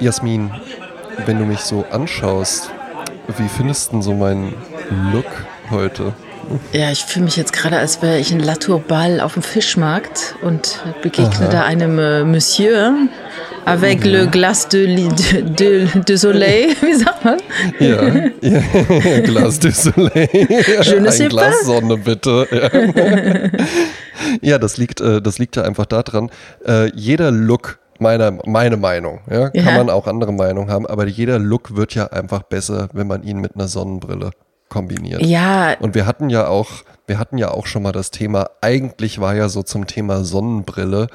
Jasmin, wenn du mich so anschaust, wie findest du denn so meinen Look heute? Ja, ich fühle mich jetzt gerade, als wäre ich in La Tourbal auf dem Fischmarkt und begegne Aha. da einem äh, Monsieur avec mhm. le glace de, de, de, de, soleil, wie sagt man? Ja, ja. Glas de soleil. Je ne Ein Glas. Sonne, bitte. Ja. ja, das liegt, äh, das liegt ja einfach daran, äh, jeder Look meine, meine Meinung. Ja? Kann ja. man auch andere Meinungen haben, aber jeder Look wird ja einfach besser, wenn man ihn mit einer Sonnenbrille kombiniert. Ja. Und wir hatten ja auch, wir hatten ja auch schon mal das Thema, eigentlich war ja so zum Thema Sonnenbrille,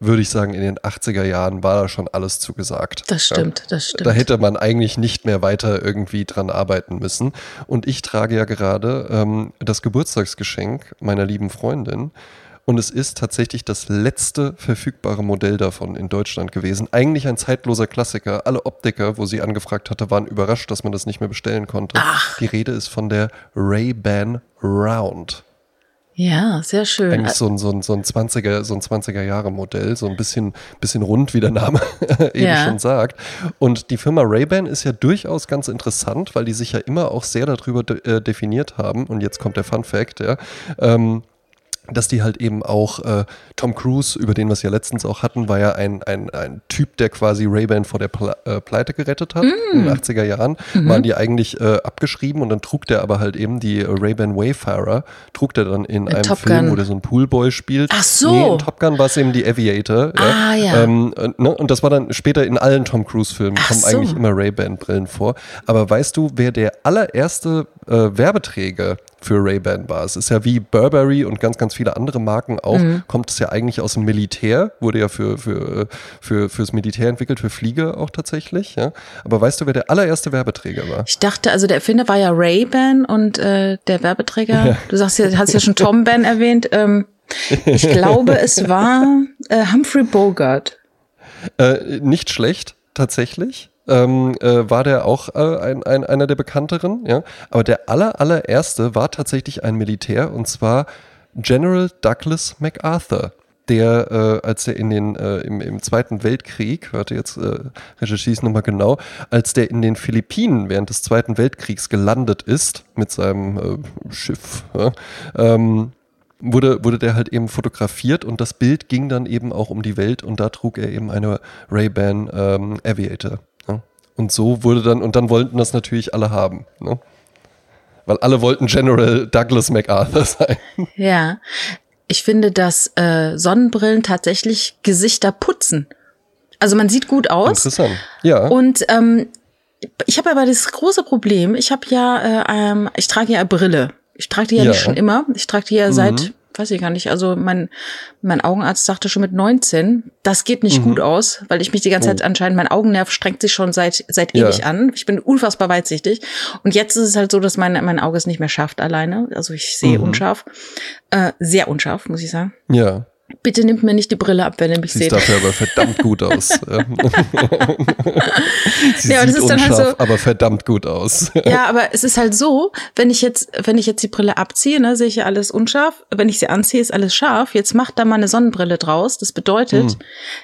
würde ich sagen, in den 80er Jahren war da schon alles zugesagt. Das stimmt, ja. das stimmt. Da hätte man eigentlich nicht mehr weiter irgendwie dran arbeiten müssen. Und ich trage ja gerade ähm, das Geburtstagsgeschenk meiner lieben Freundin. Und es ist tatsächlich das letzte verfügbare Modell davon in Deutschland gewesen. Eigentlich ein zeitloser Klassiker. Alle Optiker, wo sie angefragt hatte, waren überrascht, dass man das nicht mehr bestellen konnte. Ach. Die Rede ist von der Ray-Ban Round. Ja, sehr schön. Eigentlich so ein, so ein, so ein 20er, so ein 20er Jahre Modell, so ein bisschen, bisschen rund, wie der Name eben ja. schon sagt. Und die Firma Ray-Ban ist ja durchaus ganz interessant, weil die sich ja immer auch sehr darüber de äh, definiert haben. Und jetzt kommt der Fun Fact, ja. Ähm, dass die halt eben auch äh, Tom Cruise, über den wir es ja letztens auch hatten, war ja ein, ein, ein Typ, der quasi Ray-Ban vor der Ple äh, Pleite gerettet hat. Mm. In den 80er Jahren mhm. waren die eigentlich äh, abgeschrieben und dann trug der aber halt eben die Ray-Ban Wayfarer, trug der dann in, in einem Top Film, Gun. wo der so ein Poolboy spielt. Ach so. Nee, in Top Gun war es eben die Aviator. Ah, ja. Ähm, ne? Und das war dann später in allen Tom Cruise-Filmen, kommen so. eigentlich immer Ray-Ban-Brillen vor. Aber weißt du, wer der allererste äh, Werbeträger für Ray-Ban war. Es ist ja wie Burberry und ganz, ganz viele andere Marken auch, mhm. kommt es ja eigentlich aus dem Militär, wurde ja für, für, für, fürs Militär entwickelt, für Flieger auch tatsächlich. Ja. Aber weißt du, wer der allererste Werbeträger war? Ich dachte, also der Erfinder war ja Ray-Ban und äh, der Werbeträger, ja. du sagst ja, hast ja schon Tom Ben erwähnt. Ähm, ich glaube, es war äh, Humphrey Bogart. Äh, nicht schlecht, tatsächlich ähm, äh, war der auch äh, ein, ein, einer der bekannteren, ja. Aber der aller, allererste war tatsächlich ein Militär und zwar General Douglas MacArthur der, äh, als er in den, äh, im, im Zweiten Weltkrieg, hörte jetzt, äh, recherchiere ich nochmal genau, als der in den Philippinen während des Zweiten Weltkriegs gelandet ist mit seinem äh, Schiff, ja, ähm, wurde, wurde der halt eben fotografiert und das Bild ging dann eben auch um die Welt und da trug er eben eine Ray-Ban ähm, Aviator. Und so wurde dann, und dann wollten das natürlich alle haben. Ne? Weil alle wollten General Douglas MacArthur sein. Ja. Ich finde, dass äh, Sonnenbrillen tatsächlich Gesichter putzen. Also man sieht gut aus. Interessant. Ja. Und ähm, ich habe aber das große Problem, ich habe ja, äh, ähm, ich trage ja Brille. Ich trage die ja, ja, nicht schon immer. Ich trage die ja mhm. seit weiß ich gar nicht. Also mein, mein Augenarzt sagte schon mit 19, das geht nicht mhm. gut aus, weil ich mich die ganze Zeit oh. anscheinend, mein Augennerv strengt sich schon seit, seit ewig ja. an. Ich bin unfassbar weitsichtig. Und jetzt ist es halt so, dass mein, mein Auge es nicht mehr schafft alleine. Also ich sehe mhm. unscharf. Äh, sehr unscharf, muss ich sagen. Ja. Bitte nimmt mir nicht die Brille ab, wenn ihr mich Siehst seht. Sieht dafür aber verdammt gut aus. Sie ja, sieht ist dann halt so, aber verdammt gut aus. ja, aber es ist halt so, wenn ich jetzt, wenn ich jetzt die Brille abziehe, ne, sehe ich ja alles unscharf. Wenn ich sie anziehe, ist alles scharf. Jetzt macht da mal eine Sonnenbrille draus. Das bedeutet, hm.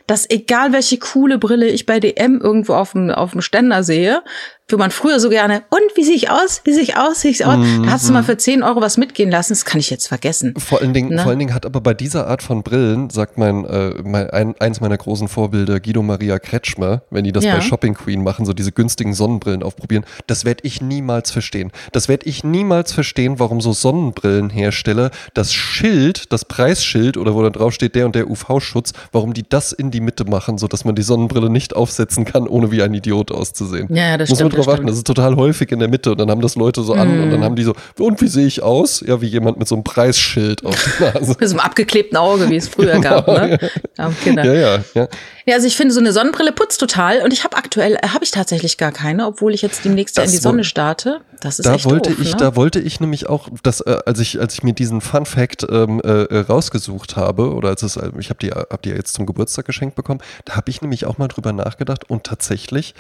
dass egal welche coole Brille ich bei DM irgendwo auf dem, auf dem Ständer sehe, für man früher so gerne, und wie sehe ich aus? Wie sehe ich aus? Sehe ich aus? Mhm. Da hast du mal für 10 Euro was mitgehen lassen, das kann ich jetzt vergessen. Vor allen Dingen, ne? vor allen Dingen hat aber bei dieser Art von Brillen, sagt mein, äh, mein ein, eins meiner großen Vorbilder, Guido Maria Kretschmer, wenn die das ja. bei Shopping Queen machen, so diese günstigen Sonnenbrillen aufprobieren, das werde ich niemals verstehen. Das werde ich niemals verstehen, warum so Sonnenbrillenhersteller das Schild, das Preisschild oder wo da drauf steht, der und der UV-Schutz, warum die das in die Mitte machen, sodass man die Sonnenbrille nicht aufsetzen kann, ohne wie ein Idiot auszusehen. Ja, das Muss stimmt drauf achten. Das ist total häufig in der Mitte. Und dann haben das Leute so an mm. und dann mhm. haben die so, und wie sehe ich aus? Ja, wie jemand mit so einem Preisschild auf der Nase. mit so einem abgeklebten Auge, wie es früher genau, gab, ne? Ja. Kinder. Ja, ja, ja. Ja, also ich finde, so eine Sonnenbrille putzt total. Und ich habe aktuell, äh, habe ich tatsächlich gar keine, obwohl ich jetzt demnächst ja in die Sonne starte. Das ist da echt wollte doof, ich, ne? Da wollte ich nämlich auch, dass, äh, als, ich, als ich mir diesen Fun Fact ähm, äh, äh rausgesucht habe, oder als es, äh, ich habe die, hab die ja jetzt zum Geburtstag geschenkt bekommen, da habe ich nämlich auch mal drüber nachgedacht und tatsächlich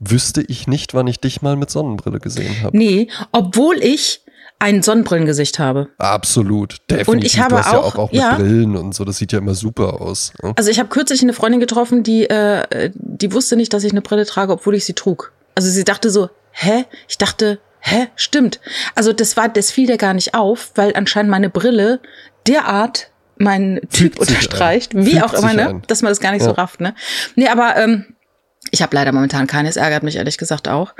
wüsste ich nicht, wann ich dich mal mit Sonnenbrille gesehen habe. Nee, obwohl ich ein Sonnenbrillengesicht habe. Absolut, definitiv. Und ich habe auch, ja auch, auch mit ja. Brillen und so, das sieht ja immer super aus. Ne? Also ich habe kürzlich eine Freundin getroffen, die, äh, die wusste nicht, dass ich eine Brille trage, obwohl ich sie trug. Also sie dachte so, hä? Ich dachte, hä? Stimmt. Also das war, das fiel dir gar nicht auf, weil anscheinend meine Brille derart meinen Typ unterstreicht, ein. wie Fügt auch immer, ne? ein. Dass man das gar nicht so Ja. rafft, ne? Nee, aber ähm, ich habe leider momentan keines, ärgert mich ehrlich gesagt auch,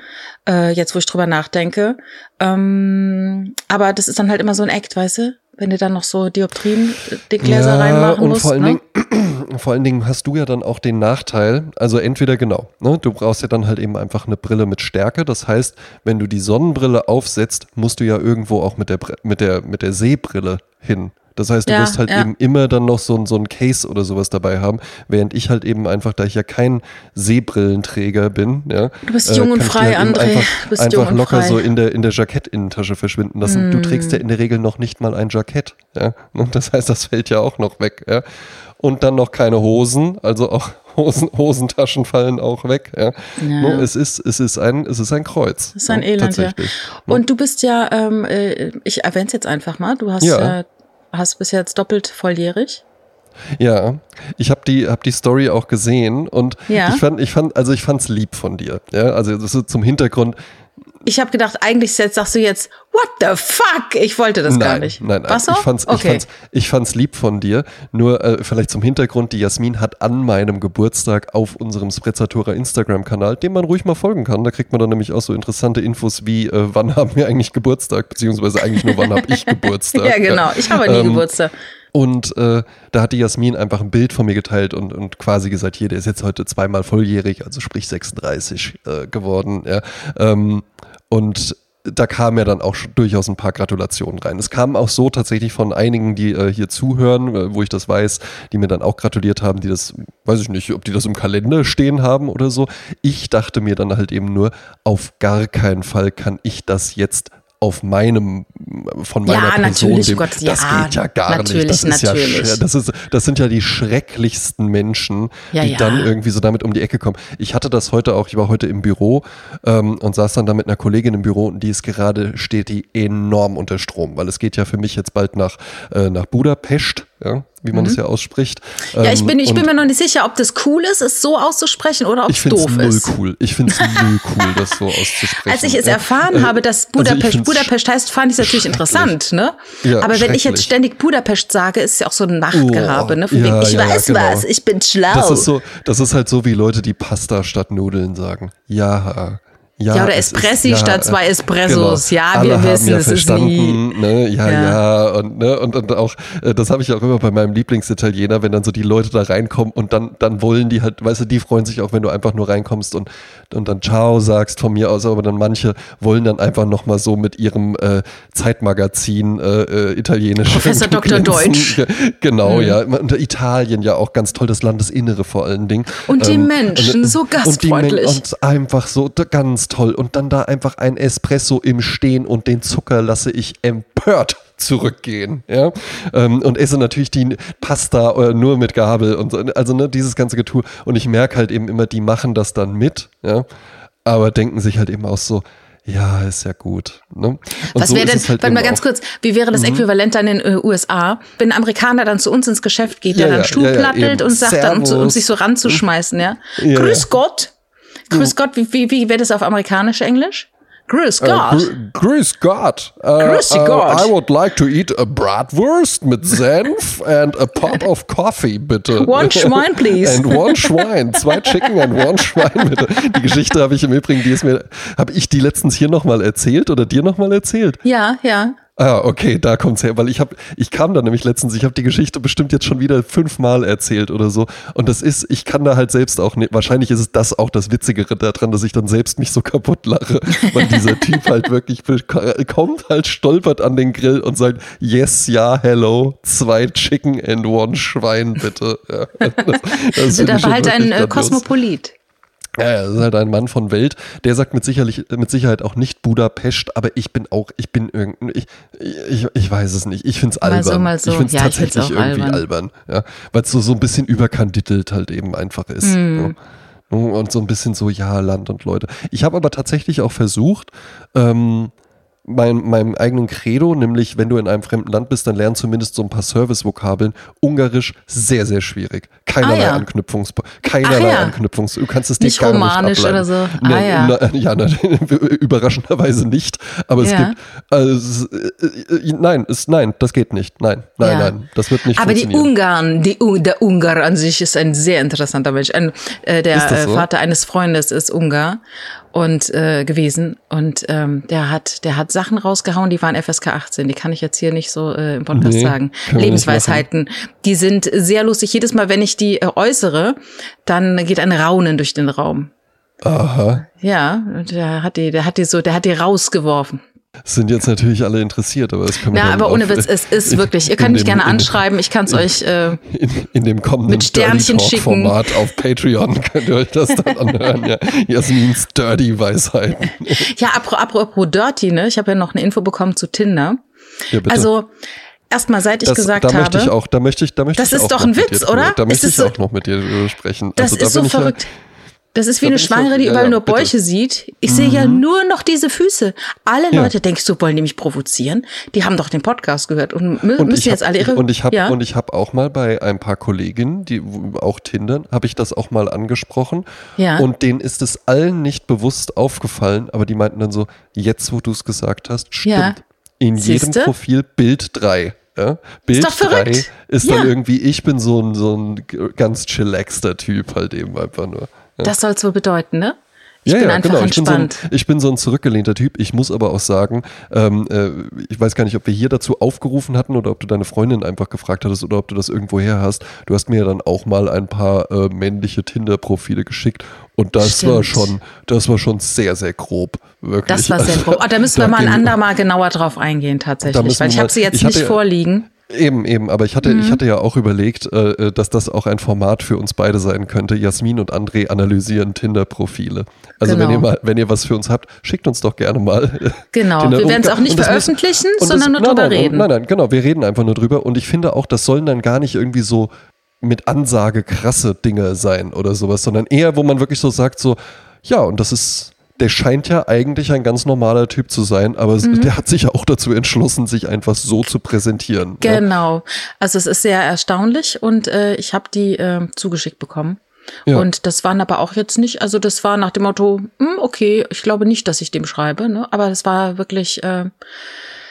äh, jetzt wo ich drüber nachdenke. Ähm, aber das ist dann halt immer so ein Act, weißt du? Wenn du dann noch so Dioptrien, äh, die Gläser reinmachen und musst. vor allen, ne? Dingen, vor allen Dingen hast du ja dann auch den Nachteil, also entweder genau, ne, du brauchst ja dann halt eben einfach eine Brille mit Stärke. Das heißt, wenn du die Sonnenbrille aufsetzt, musst du ja irgendwo auch mit der, mit der, mit der Sehbrille hin. Das heißt, du Ja, wirst halt ja. eben immer dann noch so, ein- so ein Case oder sowas dabei haben, während ich halt eben einfach, da ich ja kein Sehbrillenträger bin, ja, äh, Du bist jung und kann ich die frei, halt André. Einfach, Du bist jung einfach und locker frei. so in der, in der Jackettinnentasche verschwinden lassen. Du Mm. trägst ja in der Regel noch nicht mal ein Jackett. Ja? Und das heißt, das fällt ja auch noch weg. Ja? Und dann noch keine Hosen, also auch Hosen, Hosentaschen fallen auch weg. Ja? Ja. Nur Es, ist, es, ist ein, es ist ein Kreuz. Das ist ein ja, Elend, ja. Und du bist ja, ähm, äh, ich erwähne es jetzt einfach mal, du hast, Ja. äh, hast bis jetzt doppelt volljährig. Ja, ich habe die, hab die Story auch gesehen und Ja. ich fand, ich fand, also ich fand's lieb von dir. Ja, also das ist zum Hintergrund. Ich habe gedacht, eigentlich jetzt sagst du jetzt, what the fuck? Ich wollte das nein, gar nicht. Nein, nein, ich fand's, ich okay. fand's, ich fand's lieb von dir. Nur äh, vielleicht zum Hintergrund, die Jasmin hat an meinem Geburtstag auf unserem Sprezzatura Instagram-Kanal, dem man ruhig mal folgen kann. Da kriegt man dann nämlich auch so interessante Infos wie, äh, wann haben wir eigentlich Geburtstag, beziehungsweise eigentlich nur, wann habe ich Geburtstag. ja, genau. Ich habe nie Ähm, Geburtstag. Und äh, da hat die Jasmin einfach ein Bild von mir geteilt und, und quasi gesagt, hier, der ist jetzt heute zweimal volljährig, also sprich 36 äh, geworden. Ja. Ähm, und da kamen ja dann auch durchaus ein paar Gratulationen rein. Es kamen auch so tatsächlich von einigen, die äh, hier zuhören, äh, wo ich das weiß, die mir dann auch gratuliert haben, die das, weiß ich nicht, ob die das im Kalender stehen haben oder so. Ich dachte mir dann halt eben nur, auf gar keinen Fall kann ich das jetzt auf meinem, von meiner Ja, Person, natürlich, dem, Gott, das ja, geht ja gar natürlich, nicht. Das ist ja natürlich. schwer. Das, ist, das sind ja die schrecklichsten Menschen, Ja, die ja. dann irgendwie so damit um die Ecke kommen. Ich hatte das heute auch, ich war heute im Büro ähm, und saß dann da mit einer Kollegin im Büro und die ist gerade, steht die enorm unter Strom, weil es geht ja für mich jetzt bald nach, äh, nach Budapest, ja, wie man das ja ausspricht. Mhm. Ja, ich Ähm, bin, ich und bin mir noch nicht sicher, ob das cool ist, es so auszusprechen oder ob ich es es doof null ist. cool. Ich finde es null cool, das so auszusprechen. Als ich es Ja. erfahren Äh, habe, dass also Budapest find's Budapest heißt, fand ich es natürlich interessant, ne? Ja, Aber wenn ich jetzt ständig Budapest sage, ist ja auch so ein Machtgehabe, ne? Von Oh, ja, wegen, ich ja, weiß genau. was, ich bin schlau. Das ist so, das ist halt so wie Leute, die Pasta statt Nudeln sagen. Ja. Ja, Ja, oder es Espressi ist, statt zwei Espressos. Ja, wir Alle wissen, ja es ist verstanden, Ne? Ja, Ja. ja, und, ne? und, und auch, äh, das habe ich auch immer bei meinem Lieblingsitaliener, wenn dann so die Leute da reinkommen und dann, dann wollen die halt, weißt du, die freuen sich auch, wenn du einfach nur reinkommst und, und dann Ciao sagst von mir aus, aber dann manche wollen dann einfach nochmal so mit ihrem äh, Zeitmagazin äh, äh, italienisch. Professor Dr. Deutsch. Ge- Genau, Mhm. ja. Und Italien ja auch ganz toll, das Landesinnere vor allen Dingen. Und die Ähm, Menschen, so und die Men- gastfreundlich. Und einfach so ganz toll. Und dann da einfach ein Espresso im Stehen und den Zucker lasse ich empört zurückgehen. Ja? Ähm, und esse natürlich die Pasta äh, nur mit Gabel und so. Also ne, dieses ganze Getue. Und ich merke halt eben immer, die machen das dann mit, ja, aber denken sich halt eben auch so, ja, ist ja gut. Ne? Was so wäre denn, halt warte mal ganz. Mhm. kurz, wie wäre das Äquivalent dann in den äh, USA, wenn ein Amerikaner dann zu uns ins Geschäft geht, der Ja, dann ja, Stuhl ja, plattelt und sagt dann, um, um Servus. sich so ranzuschmeißen, ja? Grüß. Gott. Grüß Gott, wie, wie, wie wäre das auf amerikanisch Englisch? Grüß Äh, Gott. grü- grüß Gott. Äh, Grüß äh, Gott. I would like to eat a Bratwurst mit Senf and a pot of coffee, bitte. One Schwein, please. And one Schwein. Zwei Chicken and one Schwein, bitte. Die Geschichte habe ich im Übrigen, die ist mir, habe ich die letztens hier nochmal erzählt oder dir nochmal erzählt? ja, ja. Ah, okay, da kommt's her, weil ich habe, ich kam da nämlich letztens, ich habe die Geschichte bestimmt jetzt schon wieder fünfmal erzählt oder so. Und das ist, ich kann da halt selbst auch nicht, wahrscheinlich ist es das auch das Witzigere daran, dass ich dann selbst mich so kaputt lache, weil dieser Typ halt wirklich kommt halt stolpert an den Grill und sagt, yes, ja, hello, zwei Chicken and one Schwein, bitte. Ja, das, das Da war halt ein äh. Kosmopolit. Ja, ja, das ist halt ein Mann von Welt. Der sagt mit, sicherlich, mit Sicherheit auch nicht Budapest, aber ich bin auch, ich bin irgendein, ich, ich, ich weiß es nicht. Ich finde es Mal albern. so, mal so. Ich finde es Ja, tatsächlich irgendwie albern. ja, Weil es so, so ein bisschen überkandidelt halt eben einfach ist. Hm. Ja. Und so ein bisschen so, ja, Land und Leute. Ich habe aber tatsächlich auch versucht, ähm, mein, meinem eigenen Credo, nämlich wenn du in einem fremden Land bist, dann lern zumindest so ein paar Service-Vokabeln. Ungarisch sehr, sehr schwierig. Keinerlei ah, ja. Anknüpfungs, keinerlei ja. Anknüpfungs. Du kannst es dir gar romanisch nicht oder so. Ah, nee, ja. Na, ja na, überraschenderweise nicht. Aber es ja. gibt, also, nein, es, nein, das geht nicht. Nein, nein, nein, das wird nicht Aber die Ungarn, die, der Ungar an sich ist ein sehr interessanter Mensch. Ein, äh, der so? Vater eines Freundes ist Ungar und äh, gewesen und ähm, der hat der hat Sachen rausgehauen, die waren FSK 18, die kann ich jetzt hier nicht so äh, im Podcast nee, sagen. Lebensweisheiten, die sind sehr lustig. Jedes Mal, wenn ich die äh, äußere, dann geht ein Raunen durch den Raum. Aha. Ja, der hat die der hat die so, der hat die rausgeworfen. Sind jetzt natürlich alle interessiert, aber es können wir Ja, aber ohne Witz, es ist wirklich. Ihr könnt mich dem, gerne anschreiben, ich kann es euch äh, in, in, dem kommenden mit Sternchen schicken. Format auf Patreon könnt ihr euch das dann anhören. Ja, Jasmin's Dirty Weisheiten. Ja, apropos, Dirty, ne? Ich habe ja noch eine Info bekommen zu Tinder. Ja, bitte. Also erstmal, seit ich das, gesagt da habe. Möchte ich auch, da möchte ich, da möchte das ich ist doch ein Witz, oder? Da möchte ich so, auch noch mit dir sprechen. Das also, da ist so verrückt. Ja, das ist wie eine Schwangere, die überall ja, nur Bäuche bitte. sieht. Ich mhm. sehe ja mhm. nur noch diese Füße. Alle ja. Leute, denkst du, wollen die mich provozieren? Die haben doch den Podcast gehört und, mü und müssen jetzt hab, alle ihre. Und ich habe ja. und ich habe auch mal bei ein paar Kolleginnen, die auch Tinder, habe ich das auch mal angesprochen. Ja. Und denen ist es allen nicht bewusst aufgefallen, aber die meinten dann so: Jetzt, wo du es gesagt hast, stimmt. Ja. In Siehste? jedem Profil Bild 3. Ja? Bild 3 ist dann irgendwie, ich bin so ein, so ein ganz chillaxter Typ halt eben einfach nur. Das soll es wohl bedeuten, ne? Ich ja, bin ja, einfach genau. entspannt. Ich bin, so ein, ich bin so ein zurückgelehnter Typ. Ich muss aber auch sagen, ähm, äh, ich weiß gar nicht, ob wir hier dazu aufgerufen hatten oder ob du deine Freundin einfach gefragt hattest oder ob du das irgendwo her hast. Du hast mir dann auch mal ein paar äh, männliche Tinder-Profile geschickt und das Stimmt. war schon, das war schon sehr, sehr grob. Wirklich. Das war sehr grob. Oh, da müssen wir mal ein andermal genauer drauf eingehen tatsächlich, weil ich habe sie jetzt nicht vorliegen. Eben, eben, aber ich hatte, mhm. ich hatte ja auch überlegt, äh, äh, dass das auch ein Format für uns beide sein könnte. Jasmin und André analysieren Tinder-Profile. Also genau. wenn ihr mal, wenn ihr was für uns habt, schickt uns doch gerne mal. Genau, Tinder wir werden es auch nicht veröffentlichen, sondern das, nur drüber nein, reden. Nein, nein, genau, wir reden einfach nur drüber und ich finde auch, das sollen dann gar nicht irgendwie so mit Ansage krasse Dinge sein oder sowas, sondern eher, wo man wirklich so sagt, so, ja, und das ist der scheint ja eigentlich ein ganz normaler Typ zu sein, aber mhm. der hat sich ja auch dazu entschlossen, sich einfach so zu präsentieren. Genau. Ja. Also es ist sehr erstaunlich und äh, ich habe die äh, zugeschickt bekommen. Ja. Und das waren aber auch jetzt nicht, also das war nach dem Motto, hm, okay, ich glaube nicht, dass ich dem schreibe, ne? aber das war wirklich, äh,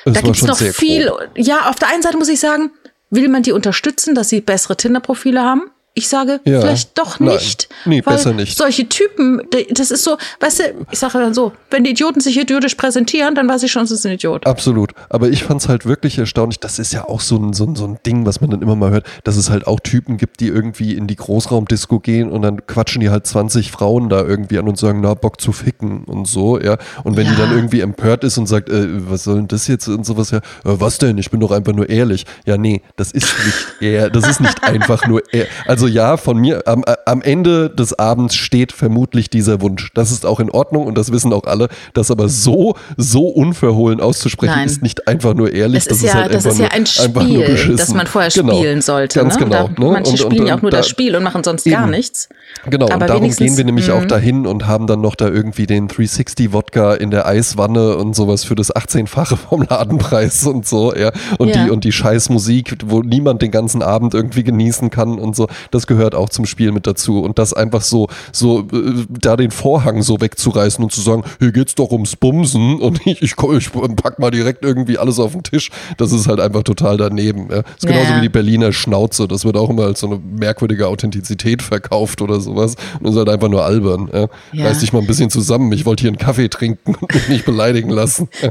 das da gibt's noch viel. Grob. Ja, auf der einen Seite muss ich sagen, will man die unterstützen, dass sie bessere Tinder-Profile haben? Ich sage, ja, vielleicht doch nicht. Nein, nee, besser nicht. Solche Typen, das ist so, weißt du, ich sage dann so, wenn die Idioten sich idiotisch präsentieren, dann weiß ich schon, es ist ein Idiot. Absolut. Aber ich fand es halt wirklich erstaunlich, das ist ja auch so ein, so, ein, so ein Ding, was man dann immer mal hört, dass es halt auch Typen gibt, die irgendwie in die Großraumdisco gehen und dann quatschen die halt 20 Frauen da irgendwie an und sagen, na, Bock zu ficken und so, ja. Und wenn ja. die dann irgendwie empört ist und sagt, äh, was soll denn das jetzt und sowas, ja, äh, was denn? Ich bin doch einfach nur ehrlich. Ja, nee, das ist nicht eher, das ist nicht einfach nur ehrlich. Also ja, von mir, am, äh, am Ende des Abends steht vermutlich dieser Wunsch. Das ist auch in Ordnung und das wissen auch alle. Das aber so, so unverhohlen auszusprechen, Nein. ist nicht einfach nur ehrlich. Das, das ist, ja, halt das ist ja ein Spiel, das man vorher genau. spielen sollte. Ganz ne? genau. Da, ne? Manche und, spielen ja auch nur da, das Spiel und machen sonst eben. gar nichts. Genau, aber und darum gehen wir nämlich auch mhm. dahin und haben dann noch da irgendwie den 360-Wodka in der Eiswanne und sowas für das 18-fache vom Ladenpreis und so, ja. Und ja. die und die Scheißmusik, wo niemand den ganzen Abend irgendwie genießen kann und so. Das gehört auch zum Spiel mit dazu. Und das einfach so, so, äh, da den Vorhang so wegzureißen und zu sagen, hier geht's doch ums Bumsen und ich, ich, ich pack mal direkt irgendwie alles auf den Tisch. Das ist halt einfach total daneben. Ja. Das ist genauso ja. wie die Berliner Schnauze. Das wird auch immer als so eine merkwürdige Authentizität verkauft oder sowas. Und das ist halt einfach nur albern. Ja. Ja. Reiß dich mal ein bisschen zusammen. Ich wollte hier einen Kaffee trinken und mich nicht beleidigen lassen.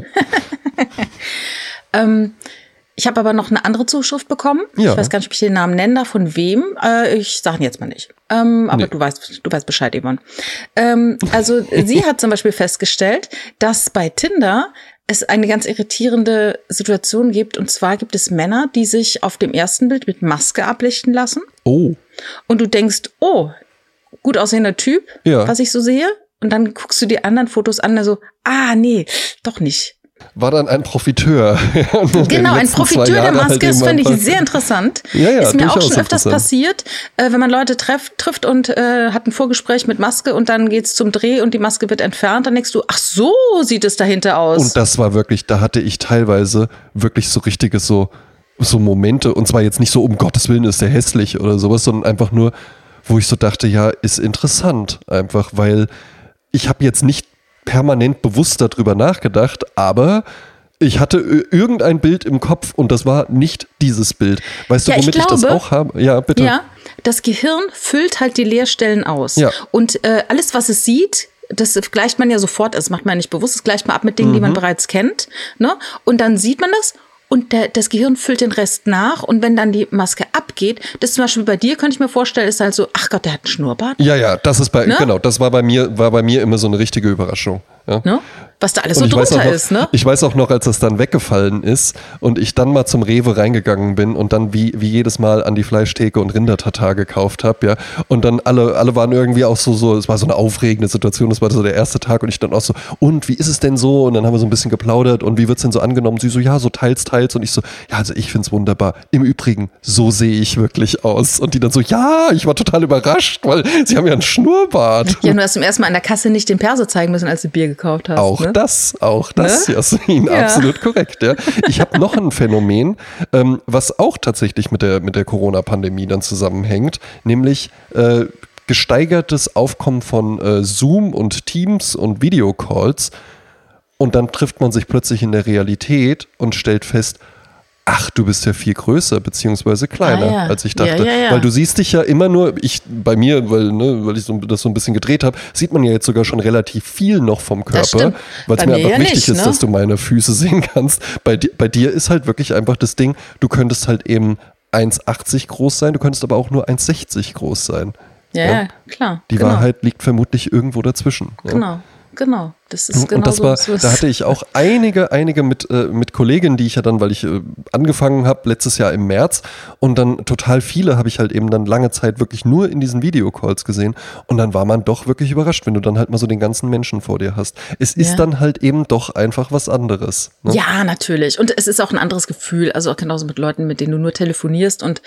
ähm, ich habe aber noch eine andere Zuschrift bekommen. Ja. Ich weiß gar nicht, ob ich den Namen nenne, da von wem. Äh, ich sage ihn jetzt mal nicht. Ähm, aber nee. du weißt, du weißt Bescheid, Yvonne. Ähm, also sie hat zum Beispiel festgestellt, dass bei Tinder es eine ganz irritierende Situation gibt. Und zwar gibt es Männer, die sich auf dem ersten Bild mit Maske ablichten lassen. Oh. Und du denkst, oh, gut aussehender Typ, ja. was ich so sehe. Und dann guckst du die anderen Fotos an, also, ah, nee, doch nicht. War dann ein Profiteur. genau, ein Profiteur der Maske, halt das finde ich sehr interessant. Ja, ja, ist mir auch schon öfters passiert, äh, wenn man Leute treff, trifft und äh, hat ein Vorgespräch mit Maske und dann geht's zum Dreh und die Maske wird entfernt, dann denkst du, ach so sieht es dahinter aus. Und das war wirklich, da hatte ich teilweise wirklich so richtiges so, so Momente und zwar jetzt nicht so, um Gottes Willen ist der hässlich oder sowas, sondern einfach nur, wo ich so dachte, ja, ist interessant einfach, weil ich habe jetzt nicht permanent bewusst darüber nachgedacht, aber ich hatte irgendein Bild im Kopf und das war nicht dieses Bild. Weißt du, ja, womit ich, glaube, ich, das auch habe? Ja, bitte. Ja, das Gehirn füllt halt die Leerstellen aus. Ja. Und äh, alles, was es sieht, das gleicht man ja sofort, das macht man nicht bewusst, das gleicht man ab mit Dingen, mhm. die man mhm. bereits kennt. Ne? Und dann sieht man das und der, das Gehirn füllt den Rest nach und wenn dann die Maske abgeht, das zum Beispiel bei dir, könnte ich mir vorstellen, ist halt so, ach Gott, der hat einen Schnurrbart. Ja, ja, das ist bei, ne? genau, das war bei mir, war bei mir immer so eine richtige Überraschung. Ja. Ne? Was da alles und so drunter noch, ist, ne? Ich weiß auch noch, als das dann weggefallen ist und ich dann mal zum Rewe reingegangen bin und dann wie, wie jedes Mal an die Fleischtheke und Rindertatar gekauft habe, ja. Und dann alle, alle waren irgendwie auch so, so, es war so eine aufregende Situation, das war so der erste Tag und ich dann auch so, und wie ist es denn so? Und dann haben wir so ein bisschen geplaudert und wie wird es denn so angenommen? Sie so, ja, so teils, teils. Und ich so, ja, also ich finde es wunderbar. Im Übrigen, so sehe ich wirklich aus. Und die dann so, ja, ich war total überrascht, weil sie haben ja einen Schnurrbart. Ja, du hast zum ersten Mal an der Kasse nicht den Perso zeigen müssen, als du Bier gekauft hast. Auch ne? das, auch das, ne? Jasmin, ja. absolut korrekt. Ja. Ich habe noch ein Phänomen, ähm, was auch tatsächlich mit der, mit der Corona-Pandemie dann zusammenhängt, nämlich äh, gesteigertes Aufkommen von äh, Zoom und Teams und Videocalls. Und dann trifft man sich plötzlich in der Realität und stellt fest, ach, du bist ja viel größer beziehungsweise kleiner, ah, ja. als ich dachte. Ja, ja, weil du siehst dich ja immer nur, ich bei mir, weil, ne, weil ich so, das so ein bisschen gedreht habe, sieht man ja jetzt sogar schon relativ viel noch vom Körper, weil es mir einfach wichtig nicht, ist, ne? dass du meine Füße sehen kannst. Bei, bei dir ist halt wirklich einfach das Ding, du könntest halt eben 1,80 groß sein, du könntest aber auch nur 1,60 groß sein. Ja, klar. Die genau. Wahrheit liegt vermutlich irgendwo dazwischen. Genau. Genau, das ist genau und das so, war, so da hatte ich auch einige, einige mit, äh, mit Kolleginnen, die ich ja dann, weil ich äh, angefangen habe letztes Jahr im März und dann total viele habe ich halt eben dann lange Zeit wirklich nur in diesen Videocalls gesehen und dann war man doch wirklich überrascht, wenn du dann halt mal so den ganzen Menschen vor dir hast. Es ist ja. dann halt eben doch einfach was anderes. Ne? Ja, natürlich und es ist auch ein anderes Gefühl, also auch genauso mit Leuten, mit denen du nur telefonierst und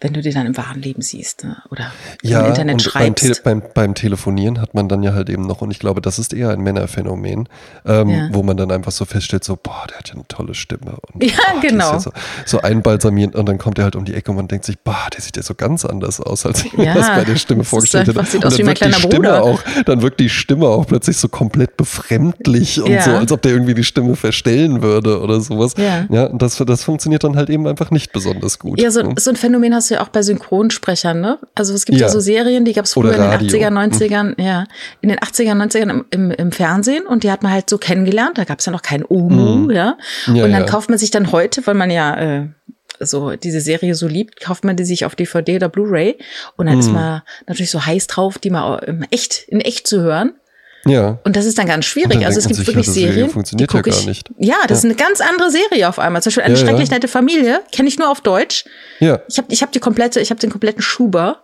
wenn du die dann im wahren Leben siehst ne? oder ja, im Internet und schreibst. Beim, Te beim, beim, Telefonieren hat man dann ja halt eben noch, und ich glaube, das ist eher ein Männerphänomen, ähm, ja. wo man dann einfach so feststellt, so, boah, der hat ja eine tolle Stimme. Und, ja, boah, genau. Ja so, so einbalsamiert und dann kommt er halt um die Ecke und man denkt sich, boah, der sieht ja so ganz anders aus, als ich mir das bei der Stimme vorgestellt hätte. Und dann wirkt die Stimme Bruder. auch, dann wirkt die Stimme auch plötzlich so komplett befremdlich und so, als ob der irgendwie die Stimme verstellen würde oder sowas. Ja, und das, das funktioniert dann halt eben einfach nicht besonders gut. Ja, so, so ein Phänomen hast du ja auch bei Synchron Synchronsprechern, ne? Also es gibt ja, ja so Serien, die gab es früher in den 80er, 90ern, hm. ja, in den 80er, 90ern im, im, im, Fernsehen und die hat man halt so kennengelernt. Da gab es ja noch kein Omu, mhm. ja? ja. Und dann kauft man sich dann heute, weil man ja äh, so diese Serie so liebt, kauft man die sich auf DVD oder Blu-ray und dann mhm. ist man natürlich so heiß drauf, die mal echt in echt zu hören. Ja. Und das ist dann ganz schwierig. Dann also es gibt sich, wirklich ja, Serien, Serie funktioniert die ja gar nicht. Ja, das ja. ist eine ganz andere Serie auf einmal. Zum Beispiel eine ja, schrecklich nette Familie kenne ich nur auf Deutsch. Ja. Ich habe ich hab die komplette, ich habe den kompletten Schuber.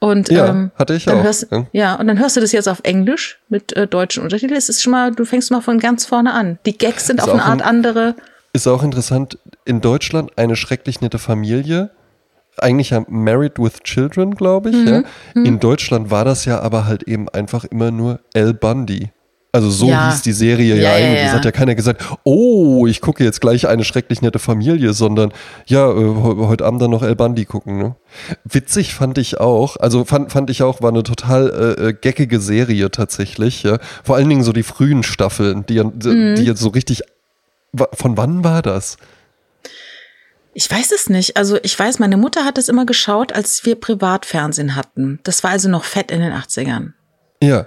Und ja, ähm, hatte ich auch. Hörst, ja, und dann hörst du das jetzt auf Englisch mit äh, deutschen Untertiteln. Es ist schon mal, du fängst mal von ganz vorne an. Die Gags sind ist auf eine Art andere. Ist auch interessant. In Deutschland eine schrecklich nette Familie eigentlich ja Married with Children, glaube ich. Mhm. Ja. Mhm. In Deutschland war das ja aber halt eben einfach immer nur El Bundy. Also so ja. hieß die Serie ja, ja eigentlich. Es ja, hat ja keiner gesagt, oh, ich gucke jetzt gleich eine schrecklich nette Familie, sondern ja, äh, heute Abend dann noch El Bandi gucken. Ne? Witzig fand ich auch, also fand, fand ich auch, war eine total äh, äh geckige Serie tatsächlich. Ja? Vor allen Dingen so die frühen Staffeln, die, mhm. die jetzt so richtig. Von wann war das? Ich weiß es nicht. Also ich weiß, meine Mutter hat es immer geschaut, als wir Privatfernsehen hatten. Das war also noch fett in den 80ern. Ja.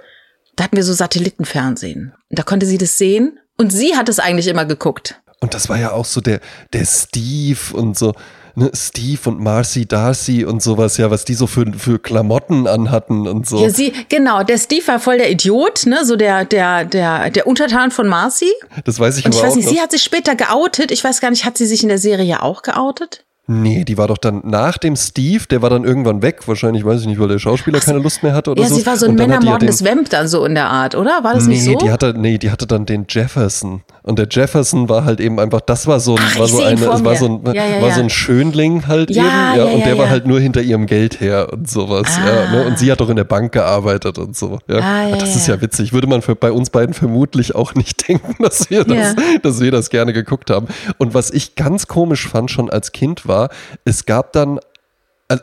Da hatten wir so Satellitenfernsehen. Da konnte sie das sehen und sie hat es eigentlich immer geguckt. Und das war ja auch so der, der Steve und so, ne, Steve und Marcy Darcy und sowas, ja, was die so für, für Klamotten anhatten und so. Ja, sie, genau, der Steve war voll der Idiot, ne, so der, der, der, der Untertan von Marcy. Das weiß ich Und ich weiß nicht, sie hat sich später geoutet. Ich weiß gar nicht, hat sie sich in der Serie auch geoutet? Nee, die war doch dann nach dem Steve, der war dann irgendwann weg, wahrscheinlich, weiß ich nicht, weil der Schauspieler keine Lust mehr hatte oder ja, so. Ja, sie war so ein männermordendes Vamp dann so in der Art, oder? War das nee, nicht so? Die hatte, nee, die hatte dann den Jefferson. Und der Jefferson war halt eben einfach, das war so ein, Ach, war so eine, es war so ein, ja, ja, war so ein Schönling halt Ja, eben, ja, ja, und ja, der war ja. halt nur hinter ihrem Geld her und sowas, ja, ne? Und sie hat doch in der Bank gearbeitet und so, ja. Ah, ja, das ja, ist ja witzig. Würde man für, bei uns beiden vermutlich auch nicht denken, dass wir das, Ja. dass wir das gerne geguckt haben. Und was ich ganz komisch fand schon als Kind war, es gab dann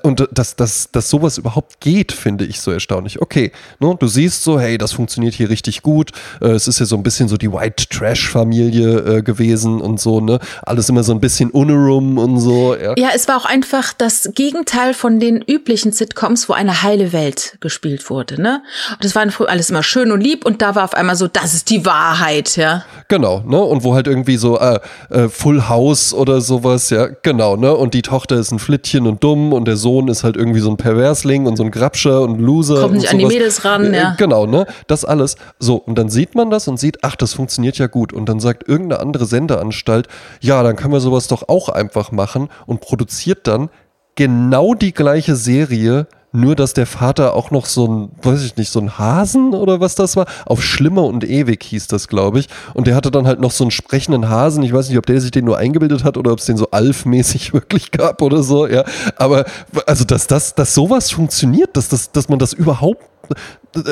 Und dass, dass, dass sowas überhaupt geht, finde ich so erstaunlich. Okay, ne, du siehst so, hey, das funktioniert hier richtig gut. Äh, es ist ja so ein bisschen so die White Trash-Familie äh, gewesen und so, ne? Alles immer so ein bisschen Unerum und so. Ja. Ja, es war auch einfach das Gegenteil von den üblichen Sitcoms, wo eine heile Welt gespielt wurde, ne? Und das war früher alles immer schön und lieb und da war auf einmal so, das ist die Wahrheit, ja. Genau, ne? Und wo halt irgendwie so äh, äh, Full House oder sowas, ja, genau, ne? Und die Tochter ist ein Flittchen und dumm und der Sohn ist halt irgendwie so ein Perversling und so ein Grabscher und Loser. Kommt nicht an die. Mädels ran, Äh, ja. Genau, ne? Das alles. So, und dann sieht man das und sieht, ach, das funktioniert ja gut. Und dann sagt irgendeine andere Sendeanstalt, ja, dann können wir sowas doch auch einfach machen und produziert dann genau die gleiche Serie, nur dass der Vater auch noch so ein, weiß ich nicht, so ein Hasen oder was das war, auf Schlimmer und Ewig hieß das, glaube ich. Und der hatte dann halt noch so einen sprechenden Hasen. Ich weiß nicht, ob der sich den nur eingebildet hat oder ob es den so Alf-mäßig wirklich gab oder so, ja. Aber also, dass das, dass sowas funktioniert, dass, das, dass man das überhaupt.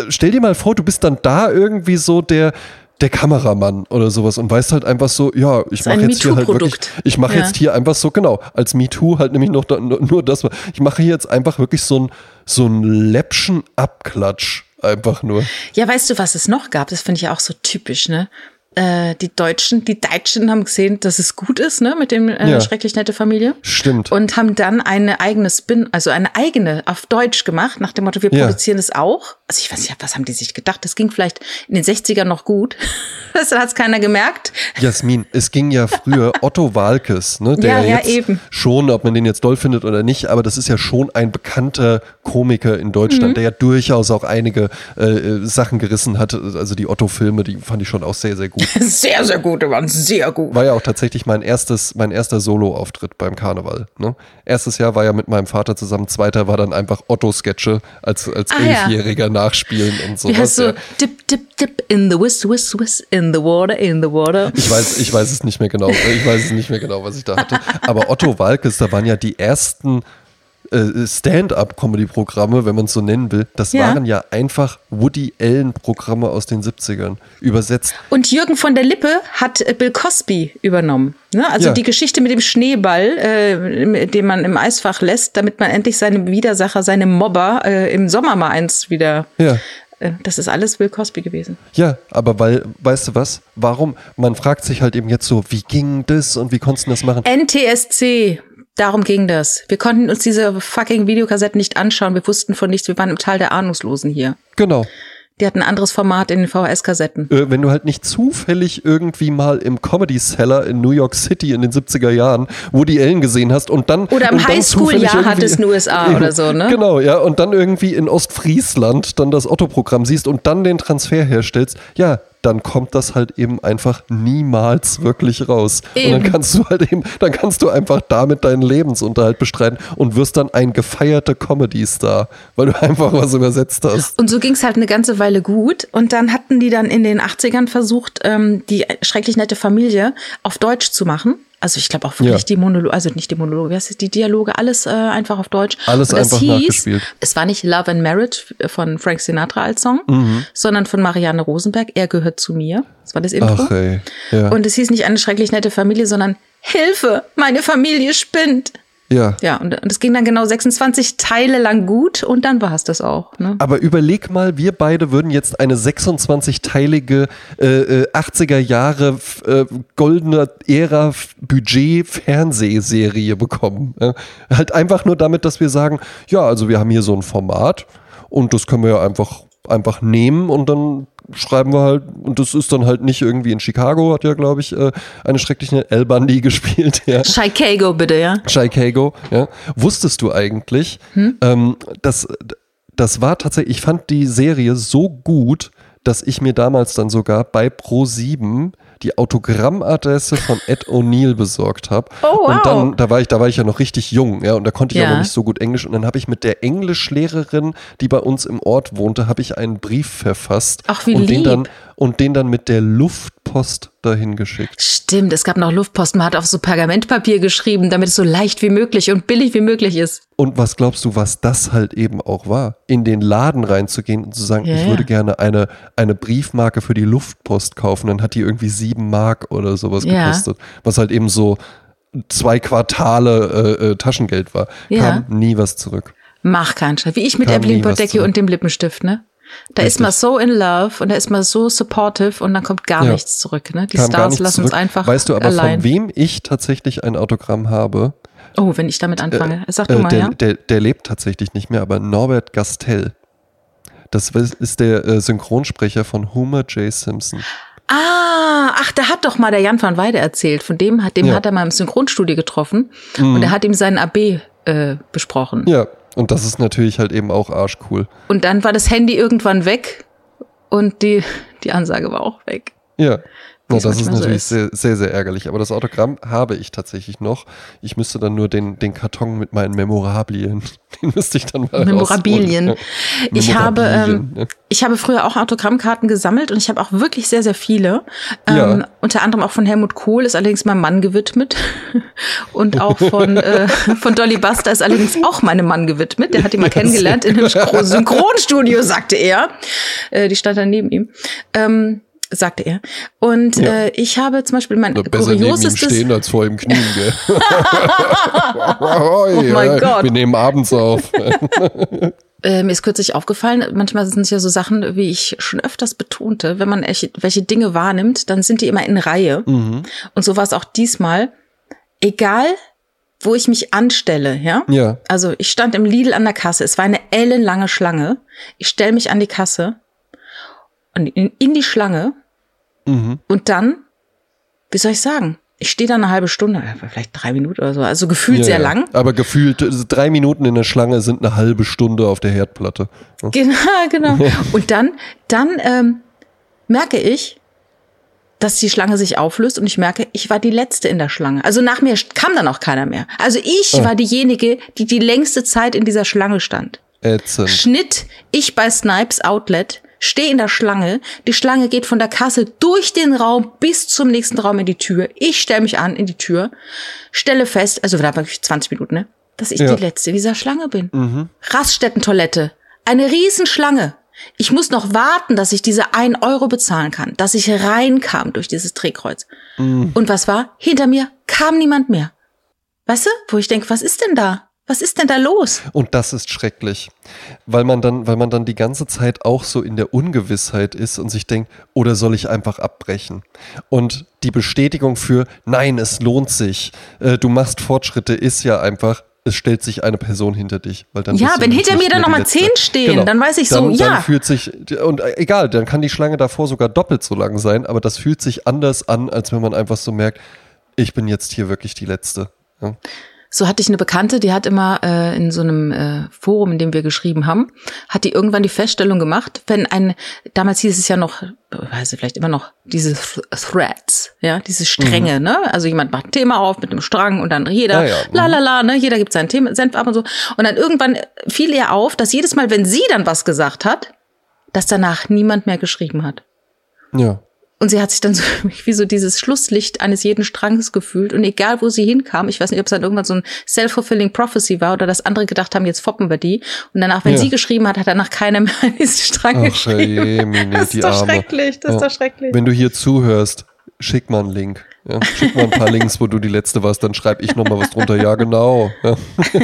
Stell dir mal vor, du bist dann da irgendwie so der der Kameramann oder sowas und weißt halt einfach so, ja, ich mache jetzt hier halt wirklich, ich mache Ja. jetzt hier einfach so, genau, als MeToo halt nämlich noch da, nur das, ich mache hier jetzt einfach wirklich so ein, so ein läppschen Abklatsch, einfach nur. Ja, weißt du, was es noch gab? Das finde ich ja auch so typisch, ne? Äh, die Deutschen, die Deutschen haben gesehen, dass es gut ist, ne, mit dem äh, Ja. schrecklich nette Familie. Stimmt. Und haben dann eine eigene Spin, also eine eigene auf Deutsch gemacht, nach dem Motto, wir Ja. produzieren es auch. Also ich weiß nicht, was haben die sich gedacht? Das ging vielleicht in den 60ern noch gut. Das hat es keiner gemerkt. Jasmin, es ging ja früher Otto Walkes, ne, der Ja, ja, jetzt eben. schon, ob man den jetzt doll findet oder nicht, aber das ist ja schon ein bekannter Komiker in Deutschland, Mhm. der ja durchaus auch einige äh, äh, Sachen gerissen hat. Also die Otto-Filme, die fand ich schon auch sehr, sehr gut. Sehr, sehr gut, die waren sehr gut. War ja auch tatsächlich mein erstes, mein erster Solo-Auftritt beim Karneval. Ne? Erstes Jahr war ja mit meinem Vater zusammen, zweiter war dann einfach Otto-Sketche als, als Ah, ja. Elfjähriger nachspielen und Wie heißt so, Ja. dip, dip, dip, in the whiz, whiz, whiz, in the water, in the water. Ich weiß, ich weiß es nicht mehr genau. Ich weiß es nicht mehr genau, was ich da hatte. Aber Otto Walkes, da waren ja die ersten äh, Stand-up-Comedy-Programme, wenn man es so nennen will. Das Ja. waren ja einfach Woody Allen-Programme aus den 70ern. Übersetzt. Und Jürgen von der Lippe hat äh, Bill Cosby übernommen. Ne? Also Ja. die Geschichte mit dem Schneeball, äh, den man im Eisfach lässt, damit man endlich seine Widersacher, seine Mobber äh, im Sommer mal eins wieder. Ja. Äh, das ist alles Bill Cosby gewesen. Ja, aber weil, weißt du was? Warum? Man fragt sich halt eben jetzt so, wie ging das und wie konntest du das machen? NTSC. Darum ging das. Wir konnten uns diese fucking Videokassetten nicht anschauen. Wir wussten von nichts. Wir waren im Tal der Ahnungslosen hier. Genau. Die hatten ein anderes Format in den VHS-Kassetten. Äh, wenn du halt nicht zufällig irgendwie mal im Comedy Cellar in New York City in den 70er Jahren Woody Allen gesehen hast und dann Oder im Highschool-Jahr hattest in den USA oder so, ne? Genau, ja, und dann irgendwie in Ostfriesland dann das Otto-Programm siehst und dann den Transfer herstellst, ja, dann kommt das halt eben einfach niemals wirklich raus. Und Eben. dann kannst du halt eben, dann kannst du einfach damit deinen Lebensunterhalt bestreiten und wirst dann ein gefeierter Comedy-Star, weil du einfach was übersetzt hast. Und so ging's halt eine ganze Weile gut. Und dann hatten die dann in den 80ern versucht, ähm, die schrecklich nette Familie auf Deutsch zu machen. Also ich glaube auch wirklich Ja. die Monologe, also nicht die Monologe, wie heißt es, die Dialoge, alles äh, einfach auf Deutsch. Alles Und einfach nachgespielt. Es war nicht Love and Marriage von Frank Sinatra als Song, Mhm. sondern von Marianne Rosenberg. Er gehört zu mir. Das war das Intro. Ach ey. Ja. Und es hieß nicht eine schrecklich nette Familie, sondern Hilfe, meine Familie spinnt. Ja. Ja, und und es ging dann genau 26 Teile lang gut und dann war es das auch. Ne? Aber überleg mal, wir beide würden jetzt eine 26-teilige äh, äh, 80er Jahre f- äh, goldene Ära Budget Fernsehserie bekommen. Ja? Halt einfach nur damit, dass wir sagen, ja, also wir haben hier so ein Format und das können wir ja einfach einfach nehmen und dann schreiben wir halt und das ist dann halt nicht irgendwie in Chicago hat ja glaube ich äh, eine schreckliche El Bundy gespielt ja Chicago bitte, ja. Chicago, ja. Wusstest du eigentlich, ähm, dass das war tatsächlich, ich fand die Serie so gut, dass ich mir damals dann sogar bei Pro7 die Autogrammadresse von Ed O'Neill besorgt habe. Oh, wow. Und dann, da war ich, da war ich ja noch richtig jung, ja, und da konnte ich Ja. auch noch nicht so gut Englisch. Und dann habe ich mit der Englischlehrerin, die bei uns im Ort wohnte, habe ich einen Brief verfasst Ach, wie und den lieb. dann und den dann mit der Luftpost dahin geschickt. Stimmt, es gab noch Luftposten. Man hat auf so Pergamentpapier geschrieben, damit es so leicht wie möglich und billig wie möglich ist. Und was glaubst du, was das halt eben auch war? In den Laden reinzugehen und zu sagen, Ja, ich ja. würde gerne eine, eine Briefmarke für die Luftpost kaufen, dann hat die irgendwie sieben Mark oder sowas Ja. gekostet. Was halt eben so zwei Quartale äh, äh, Taschengeld war. Ja. Kam nie was zurück. Mach keinen Scheiß. Wie ich mit Kam Bodecki zurück. und dem Lippenstift, ne? Da ist Richtig. man so in love und da ist man so supportive und dann kommt gar Ja. nichts zurück, ne? Die Kam Stars lassen uns zurück. einfach Weißt du aber, allein. von wem ich tatsächlich ein Autogramm habe? Oh, wenn ich damit anfange. Sag du Äh, mal, der, ja? der, der lebt tatsächlich nicht mehr, aber Norbert Gastel. Das ist der äh, Synchronsprecher von Homer J. Simpson. Ah, ach, da hat doch mal der Jan van Weide erzählt. Von dem hat, dem Ja. hat er mal im Synchronstudio getroffen und er hat ihm seinen AB äh, besprochen. Ja, und das ist natürlich halt eben auch arschcool. Und dann war das Handy irgendwann weg und die, die Ansage war auch weg. Ja. Ja, das ist so natürlich ist. sehr, sehr, sehr ärgerlich. Aber das Autogramm habe ich tatsächlich noch. Ich müsste dann nur den, den Karton mit meinen Memorabilien, den müsste ich dann mal Memorabilien. rausholen. Ich habe, ähm, Memorabilien, ja. ich habe früher auch Autogrammkarten gesammelt und ich habe auch wirklich sehr, sehr viele. Ähm, Ja. Unter anderem auch von Helmut Kohl, ist allerdings meinem Mann gewidmet. Und auch von, äh, von Dolly Buster ist allerdings auch meinem Mann gewidmet. Der hat ihn mal kennengelernt in einem Synchro- Synchronstudio, sagte er. Äh, die stand dann neben ihm. Ähm, sagte er. Und Ja. äh, ich habe zum Beispiel mein Na, besser neben ihm stehen als vor ihm knien, gell? oh mein Gott. Wir nehmen abends auf. Äh, mir ist kürzlich aufgefallen, manchmal sind es ja so Sachen, wie ich schon öfters betonte, wenn man welche Dinge wahrnimmt, dann sind die immer in Reihe. Mhm. Und so war es auch diesmal. Egal, wo ich mich anstelle, ja? Ja. Also ich stand im Lidl an der Kasse, es war eine ellenlange Schlange. Ich stelle mich an die Kasse und in, in die Schlange Mhm. und dann, wie soll ich sagen, ich stehe da eine halbe Stunde, äh, vielleicht drei Minuten oder so, also gefühlt Ja, sehr ja. lang. Aber gefühlt, äh, drei Minuten in der Schlange sind eine halbe Stunde auf der Herdplatte. Genau, genau. Und dann, dann ähm, merke ich, dass die Schlange sich auflöst und ich merke, ich war die letzte in der Schlange. Also nach mir kam dann auch keiner mehr. Also ich Ah. war diejenige, die die längste Zeit in dieser Schlange stand. Ätzend. Schnitt, ich bei Snipes Outlet, stehe in der Schlange, die Schlange geht von der Kasse durch den Raum bis zum nächsten Raum in die Tür. Ich stelle mich an in die Tür, stelle fest, also da war ich 20 Minuten, ne, dass ich Ja. die letzte in dieser Schlange bin. Mhm. Raststättentoilette. Eine Riesenschlange. Ich muss noch warten, dass ich diese 1 Euro bezahlen kann, dass ich reinkam durch dieses Drehkreuz. Mhm. Und was war? Hinter mir kam niemand mehr. Weißt du, wo ich denke, was ist denn da? Was ist denn da los? Und das ist schrecklich, weil man dann, weil man dann die ganze Zeit auch so in der Ungewissheit ist und sich denkt, oder soll ich einfach abbrechen? Und die Bestätigung für, nein, es lohnt sich, äh, du machst Fortschritte, ist ja einfach, es stellt sich eine Person hinter dich, weil dann Ja, wenn hinter mir dann mehr noch die mal Letzte. Genau. zehn stehen, dann weiß ich so, dann, ja. Dann fühlt sich und egal, dann kann die Schlange davor sogar doppelt so lang sein, aber das fühlt sich anders an, als wenn man einfach so merkt, ich bin jetzt hier wirklich die Letzte. Ja. So hatte ich eine Bekannte, die hat immer äh, in so einem äh, Forum, in dem wir geschrieben haben, hat die irgendwann die Feststellung gemacht, wenn ein, damals hieß es ja noch, weiß ich vielleicht immer noch, diese Th Threads, ja, diese Stränge, ne? Also jemand macht ein Thema auf mit einem Strang und dann jeder, ja, la la la, ne? Jeder gibt sein Thema, Senf ab und so. Und dann irgendwann fiel ihr auf, dass jedes Mal, wenn sie dann was gesagt hat, dass danach niemand mehr geschrieben hat. ja. Und sie hat sich dann so wie so dieses Schlusslicht eines jeden Stranges gefühlt. Und egal, wo sie hinkam, ich weiß nicht, ob es dann irgendwann so ein self-fulfilling prophecy war oder dass andere gedacht haben, jetzt foppen wir die. Und danach, wenn Ja. sie geschrieben hat, hat danach keiner mehr an diesen Strang Ach, geschrieben. Jemine, das die ist doch Arme. schrecklich, das ist Ja. doch schrecklich. Wenn du hier zuhörst, schick mal einen Link. Ja, schick mal ein paar Links, wo du die letzte warst, dann schreibe ich nochmal was drunter. Ja, genau. Ja.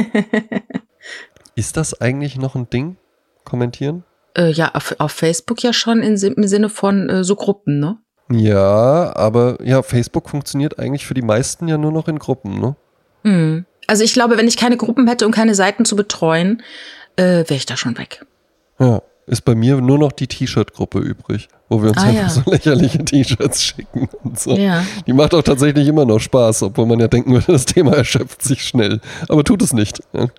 Ist das eigentlich noch ein Ding? Kommentieren? Äh, ja, auf, auf Facebook ja schon in, im Sinne von äh, so Gruppen, ne? Ja, aber ja, Facebook funktioniert eigentlich für die meisten ja nur noch in Gruppen, ne? Mhm. Also ich glaube, wenn ich keine Gruppen hätte und keine Seiten zu betreuen, äh, wäre ich da schon weg. Ja. Ist bei mir nur noch die T-Shirt-Gruppe übrig, wo wir uns Ah, einfach ja. so lächerliche T-Shirts schicken und so. Ja. Die macht auch tatsächlich immer noch Spaß, obwohl man ja denken würde, das Thema erschöpft sich schnell. Aber tut es nicht. Ja.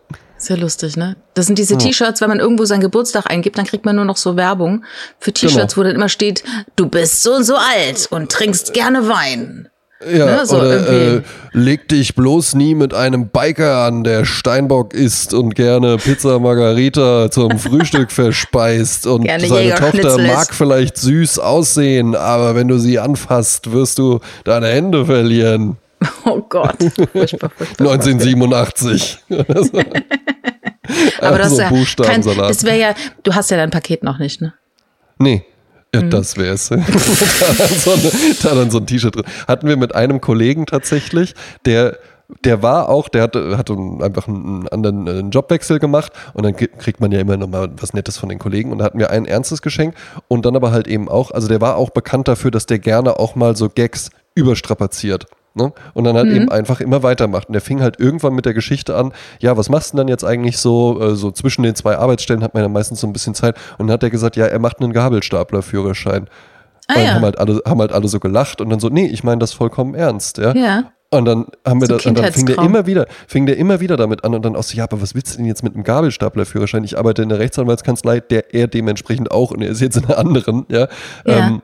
Sehr lustig, ne? Das sind diese T-Shirts, wenn man irgendwo seinen Geburtstag eingibt, dann kriegt man nur noch so Werbung für T-Shirts, genau. wo dann immer steht, du bist so und so alt und trinkst gerne Wein. Ja, ne, so oder äh, leg dich bloß nie mit einem Biker an, der Steinbock isst und gerne Pizza Margarita zum Frühstück verspeist und gerne seine Tochter mag vielleicht süß aussehen, aber wenn du sie anfasst, wirst du deine Hände verlieren. Oh Gott, furchtbar, furchtbar. 1987. aber das, also ist ja kein, das wäre ja, du hast ja dein Paket noch nicht, ne? Nee. Ja, mhm. das wär's. da, so da dann so ein T-Shirt drin. Hatten wir mit einem Kollegen tatsächlich, der der war auch, der hatte, hatte einfach einen anderen einen Jobwechsel gemacht und dann kriegt man ja immer nochmal was Nettes von den Kollegen und da hatten wir ein ernstes Geschenk und dann aber halt eben auch, also der war auch bekannt dafür, dass der gerne auch mal so Gags überstrapaziert. Ne? Und dann halt mhm. eben einfach immer weitermacht. Und der fing halt irgendwann mit der Geschichte an, ja, was machst du denn dann jetzt eigentlich so? Äh, so zwischen den zwei Arbeitsstellen hat man ja meistens so ein bisschen Zeit. Und dann hat er gesagt, ja, er macht einen Gabelstapler-Führerschein. Ah, und ja. haben, halt alle, haben halt alle so gelacht und dann so, nee, ich meine das vollkommen ernst, ja. ja. Und dann haben wir so das, und dann fing der immer wieder, fing der immer wieder damit an und dann auch so, ja, aber was willst du denn jetzt mit einem Gabelstapler-Führerschein? Ich arbeite in der Rechtsanwaltskanzlei, der er dementsprechend auch und er ist jetzt in einer anderen, ja, ja. Ähm,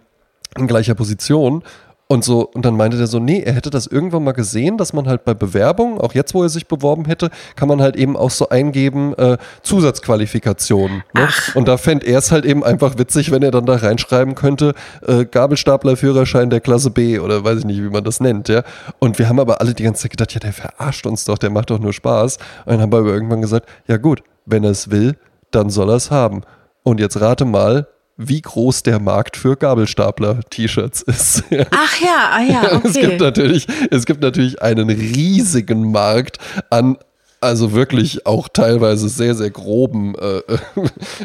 in gleicher Position. Und so, und dann meinte der so, nee, er hätte das irgendwann mal gesehen, dass man halt bei Bewerbungen, auch jetzt, wo er sich beworben hätte, kann man halt eben auch so eingeben, äh, Zusatzqualifikationen. Ne? Und da fände er es halt eben einfach witzig, wenn er dann da reinschreiben könnte, äh, Gabelstapler-Führerschein der Klasse B oder weiß ich nicht, wie man das nennt, ja. Und wir haben aber alle die ganze Zeit gedacht, ja, der verarscht uns doch, der macht doch nur Spaß. Und dann haben wir aber irgendwann gesagt, ja gut, wenn er es will, dann soll er es haben. Und jetzt rate mal, wie groß der Markt für Gabelstapler-T-Shirts ist. Ach ja, ah ja, okay. Es gibt natürlich, es gibt natürlich einen riesigen Markt an also wirklich auch teilweise sehr, sehr groben äh,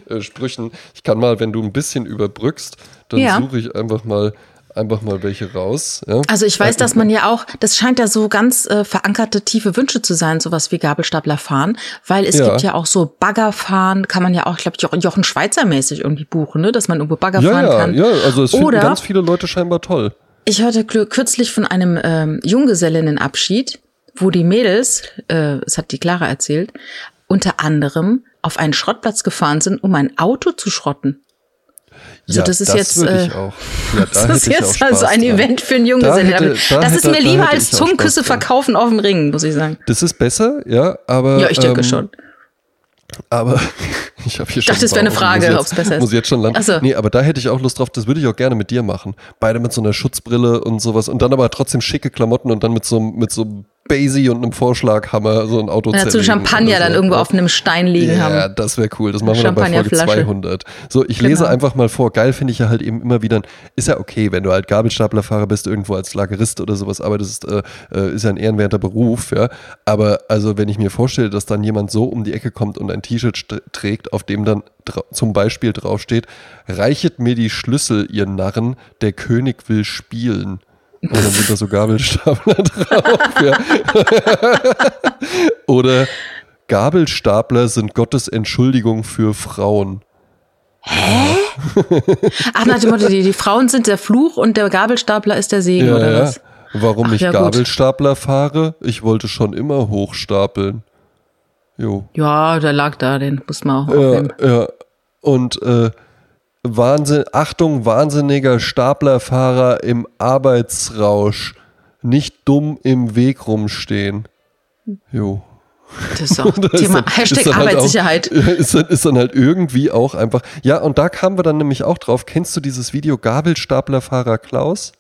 äh, Sprüchen. Ich kann mal, wenn du ein bisschen überbrückst, dann ja. suche ich einfach mal einfach mal welche raus. Ja? Also ich weiß, dass man ja auch, das scheint ja so ganz äh, verankerte tiefe Wünsche zu sein, sowas wie Gabelstapler fahren, weil es ja. gibt ja auch so Baggerfahren, kann man ja auch, ich glaube, Jochen Schweizer mäßig irgendwie buchen, ne? dass man irgendwo Bagger ja, fahren ja, kann. Ja, also es finden ganz viele Leute scheinbar toll. Ich hörte kürzlich von einem ähm, Junggesellinnenabschied, wo die Mädels, äh, es hat die Clara erzählt, unter anderem auf einen Schrottplatz gefahren sind, um ein Auto zu schrotten. Also ja, das ist das jetzt, äh, ja, das ist jetzt also ein dran. Event für einen Junggesellen. Da da das ist mir lieber als Zungenküsse verkaufen auf dem Ring, muss ich sagen. Das ist besser, ja, aber. Ja, ich denke ähm, schon. Aber ich habe hier schon. Dachte, es wäre eine Frage, ob es besser ist. Muss jetzt schon landen. So. Nee, aber da hätte ich auch Lust drauf. Das würde ich auch gerne mit dir machen. Beide mit so einer Schutzbrille und sowas. Und dann aber trotzdem schicke Klamotten und dann mit so, mit so Basie und einem Vorschlaghammer so ein Auto dazu Champagner so. dann irgendwo auf einem Stein liegen ja, haben. Ja, das wäre cool. Das machen wir dann bei Folge 200. So, ich lese genau. einfach mal vor. Geil finde ich ja halt eben immer wieder. Ist ja okay, wenn du halt Gabelstaplerfahrer bist, irgendwo als Lagerist oder sowas arbeitest, äh, äh, ist ja ein ehrenwerter Beruf, ja. Aber also, wenn ich mir vorstelle, dass dann jemand so um die Ecke kommt und ein T-Shirt trägt, auf dem dann zum Beispiel draufsteht, reichet mir die Schlüssel, ihr Narren, der König will spielen. Dann sind da so Gabelstapler drauf. Ja. Oder Gabelstapler sind Gottes Entschuldigung für Frauen. Hä? Ach, nach dem Motto, die, die, Frauen sind der Fluch und der Gabelstapler ist der Segen, ja, oder was? Warum Ach, ich ja, Gabelstapler gut. fahre? Ich wollte schon immer hochstapeln. Jo. Ja, der lag da, den muss man auch aufnehmen. Ja, ja. Und äh, Wahnsinn, Achtung, wahnsinniger Staplerfahrer im Arbeitsrausch. Nicht dumm im Weg rumstehen. Jo. Das ist auch das Thema dann, Hashtag Arbeitssicherheit. Halt auch, ist, dann, ist dann halt irgendwie auch einfach. Ja, und da kamen wir dann nämlich auch drauf. Kennst du dieses Video Gabelstaplerfahrer Klaus?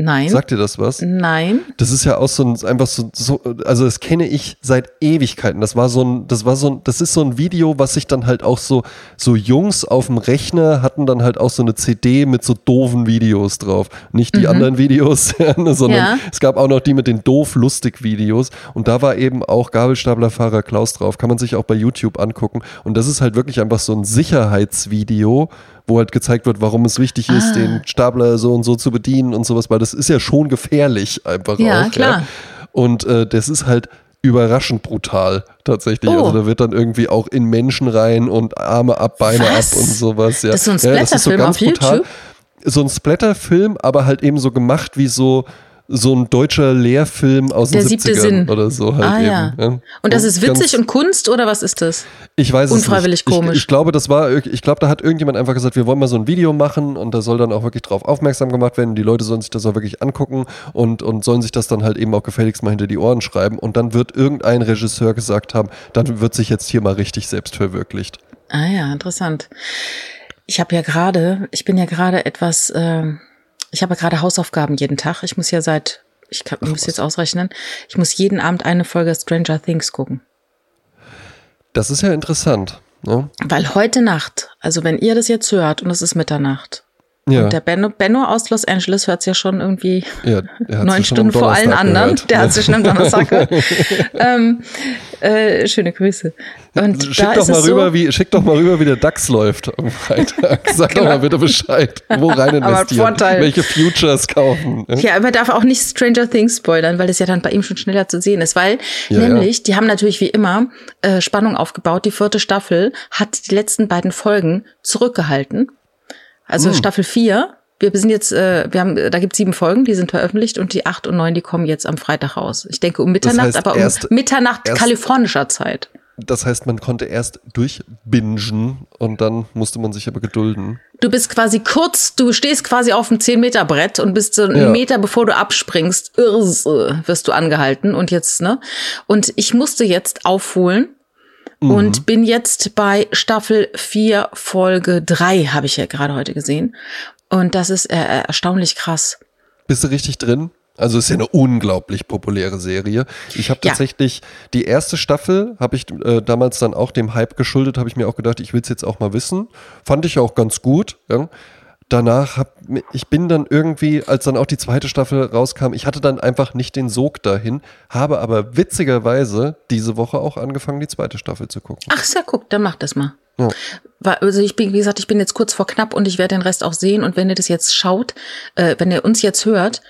Nein. Sagt dir das was? Nein. Das ist ja auch so ein, einfach so, so, also das kenne ich seit Ewigkeiten. Das war so ein, das war so ein, das ist so ein Video, was sich dann halt auch so, so Jungs auf dem Rechner hatten dann halt auch so eine CD mit so doofen Videos drauf. Nicht die mhm. anderen Videos, sondern ja. es gab auch noch die mit den doof-lustig Videos. Und da war eben auch Gabelstaplerfahrer Klaus drauf. Kann man sich auch bei YouTube angucken. Und das ist halt wirklich einfach so ein Sicherheitsvideo wo halt gezeigt wird, warum es wichtig ist, ah. den Stapler so und so zu bedienen und sowas, weil das ist ja schon gefährlich einfach ja, auch. Klar. Ja, Und äh, das ist halt überraschend brutal tatsächlich. Oh. Also da wird dann irgendwie auch in Menschen rein und Arme ab, Beine Was? ab und sowas. Ja. Das ist so ein Splatterfilm ja, so auf brutal. YouTube? So ein Splatterfilm, aber halt eben so gemacht wie so so ein deutscher Lehrfilm aus Der den siebte 70ern Sinn. oder so halt Ah, eben. ja. Und das ist witzig und Kunst oder was ist das? ich weiß unfreiwillig es nicht. komisch. Ich, ich glaube, das war, ich glaube, da hat irgendjemand einfach gesagt, wir wollen mal so ein Video machen und da soll dann auch wirklich drauf aufmerksam gemacht werden. Die Leute sollen sich das auch wirklich angucken und, und sollen sich das dann halt eben auch gefälligst mal hinter die Ohren schreiben. Und dann wird irgendein Regisseur gesagt haben, dann wird sich jetzt hier mal richtig selbst verwirklicht. Ah ja, interessant. Ich habe ja gerade, ich bin ja gerade etwas, ähm, ich habe ja gerade Hausaufgaben jeden Tag. Ich muss ja seit, ich kann, muss jetzt ausrechnen, ich muss jeden Abend eine Folge Stranger Things gucken. Das ist ja interessant. Ne? Weil heute Nacht, also wenn ihr das jetzt hört und es ist Mitternacht, Ja, und der Benno, Benno aus Los Angeles hört es ja schon irgendwie ja, neun ja Stunden vor allen anderen. gehört. Der hat sich schon am Donnerstag gehört. ähm, äh, schöne Grüße. Und Schick doch, mal rüber, so, wie, schick doch mal rüber, wie der DAX läuft am Freitag. Sag doch mal bitte Bescheid. Wo rein Genau. Investieren? Welche Futures kaufen? Ja, aber darf auch nicht Stranger Things spoilern, weil das ja dann bei ihm schon schneller zu sehen ist. Weil Ja, nämlich, die haben natürlich wie immer äh, Spannung aufgebaut. Die vierte Staffel hat die letzten beiden Folgen zurückgehalten. Also Hm. Staffel 4. Wir sind jetzt, äh, wir haben, da gibt sieben Folgen, die sind veröffentlicht und die acht und neun, die kommen jetzt am Freitag raus. Ich denke um Mitternacht, heißt aber um erst- Mitternacht erst- kalifornischer Zeit. Das heißt, man konnte erst durchbingen und dann musste man sich aber gedulden. Du bist quasi kurz, du stehst quasi auf dem 10-Meter-Brett und bist so einen Ja. Meter, bevor du abspringst, irrs, wirst du angehalten. Und jetzt, ne? Und ich musste jetzt aufholen Mhm. und bin jetzt bei Staffel 4, Folge 3, habe ich ja gerade heute gesehen. Und das ist äh, erstaunlich krass. Bist du richtig drin? Also es ist ja eine unglaublich populäre Serie. Ich habe Ja. tatsächlich die erste Staffel, habe ich äh, damals dann auch dem Hype geschuldet, habe ich mir auch gedacht, ich will es jetzt auch mal wissen. Fand ich auch ganz gut. Ja. Danach hab ich bin dann irgendwie, als dann auch die zweite Staffel rauskam, ich hatte dann einfach nicht den Sog dahin, habe aber witzigerweise diese Woche auch angefangen, die zweite Staffel zu gucken. Ach ja, guck, dann mach das mal. Ja. Also ich bin, wie gesagt, ich bin jetzt kurz vor knapp und ich werde den Rest auch sehen. Und wenn ihr das jetzt schaut, äh, wenn ihr uns jetzt hört,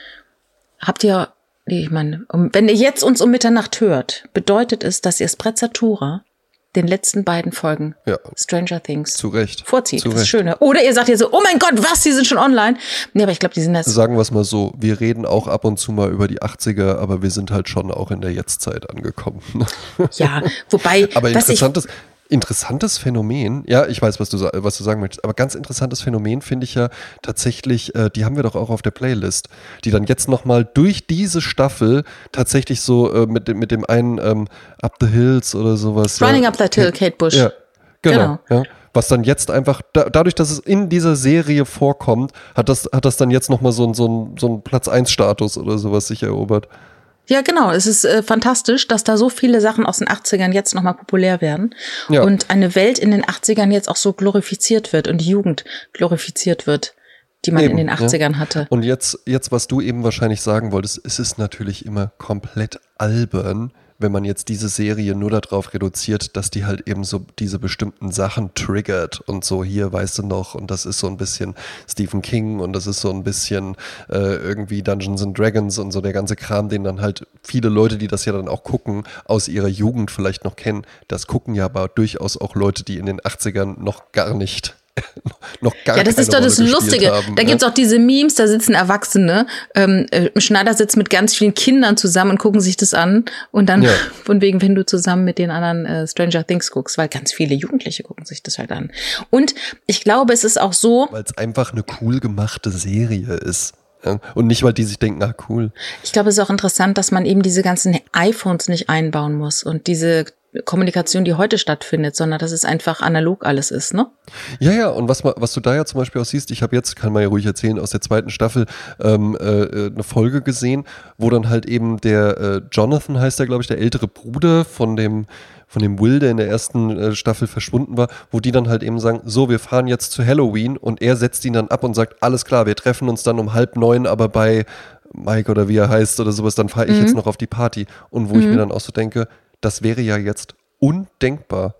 habt ihr, nee, ich meine, um, wenn ihr jetzt uns um Mitternacht hört, bedeutet es, dass ihr Sprezzatura den letzten beiden Folgen Ja. Stranger Things Zu Recht. vorzieht. Zu das ist Recht. Schöne. Oder ihr sagt ihr so, oh mein Gott, was, die sind schon online. Nee, aber ich glaube, die sind das. Sagen wir es mal so, wir reden auch ab und zu mal über die 80er, aber wir sind halt schon auch in der Jetztzeit angekommen. Ja, wobei, Aber was ich, interessantes, Phänomen, ja, ich weiß, was du, was du sagen möchtest, aber ganz interessantes Phänomen finde ich ja tatsächlich, äh, die haben wir doch auch auf der Playlist, die dann jetzt nochmal durch diese Staffel tatsächlich so äh, mit, dem- mit dem einen ähm, Up the Hills oder sowas. Running ja, Up That Hill, Kate Bush. Ja, genau. Genau. Ja. Was dann jetzt einfach, da, dadurch, dass es in dieser Serie vorkommt, hat das, hat das dann jetzt nochmal so, so, so einen Platz-1-Status oder sowas sich erobert. Ja, genau. Es ist äh, fantastisch, dass da so viele Sachen aus den 80ern jetzt nochmal populär werden. Ja. Und eine Welt in den 80ern jetzt auch so glorifiziert wird und die Jugend glorifiziert wird, die man Eben, in den 80ern hatte. Und jetzt, jetzt, was du eben wahrscheinlich sagen wolltest, es ist natürlich immer komplett albern, wenn man jetzt diese Serie nur darauf reduziert, dass die halt eben so diese bestimmten Sachen triggert und so hier, weißt du noch, und das ist so ein bisschen Stephen King und das ist so ein bisschen äh, irgendwie Dungeons and Dragons und so der ganze Kram, den dann halt viele Leute, die das ja dann auch gucken, aus ihrer Jugend vielleicht noch kennen, das gucken ja aber durchaus auch Leute, die in den 80ern noch gar nicht noch gar Ja, das keine ist doch das Rolle gespielt Lustige. Haben, da ne? gibt's auch diese Memes, da sitzen Erwachsene ähm, äh, im Schneidersitz mit ganz vielen Kindern zusammen und gucken sich das an. Und dann Ja. von wegen, wenn du zusammen mit den anderen äh, Stranger Things guckst, weil ganz viele Jugendliche gucken sich das halt an. Und ich glaube, es ist auch so, weil es einfach eine cool gemachte Serie ist. Ja? Und nicht, weil die sich denken, ah cool. ich glaube, es ist auch interessant, dass man eben diese ganzen iPhones nicht einbauen muss und diese Kommunikation, die heute stattfindet, sondern dass es einfach analog alles ist, ne? Ja, ja, und was, was du da ja zum Beispiel auch siehst, ich habe jetzt, kann man ja ruhig erzählen, aus der zweiten Staffel ähm, äh, äh, eine Folge gesehen, wo dann halt eben der äh, Jonathan heißt der, glaube ich, der ältere Bruder von dem von dem Will, der in der ersten äh, Staffel verschwunden war, wo die dann halt eben sagen, so, wir fahren jetzt zu Halloween und er setzt ihn dann ab und sagt, alles klar, wir treffen uns dann um halb neun, aber bei Mike oder wie er heißt oder sowas, dann fahre ich jetzt noch auf die Party. Und wo ich mir dann auch so denke, das wäre ja jetzt undenkbar.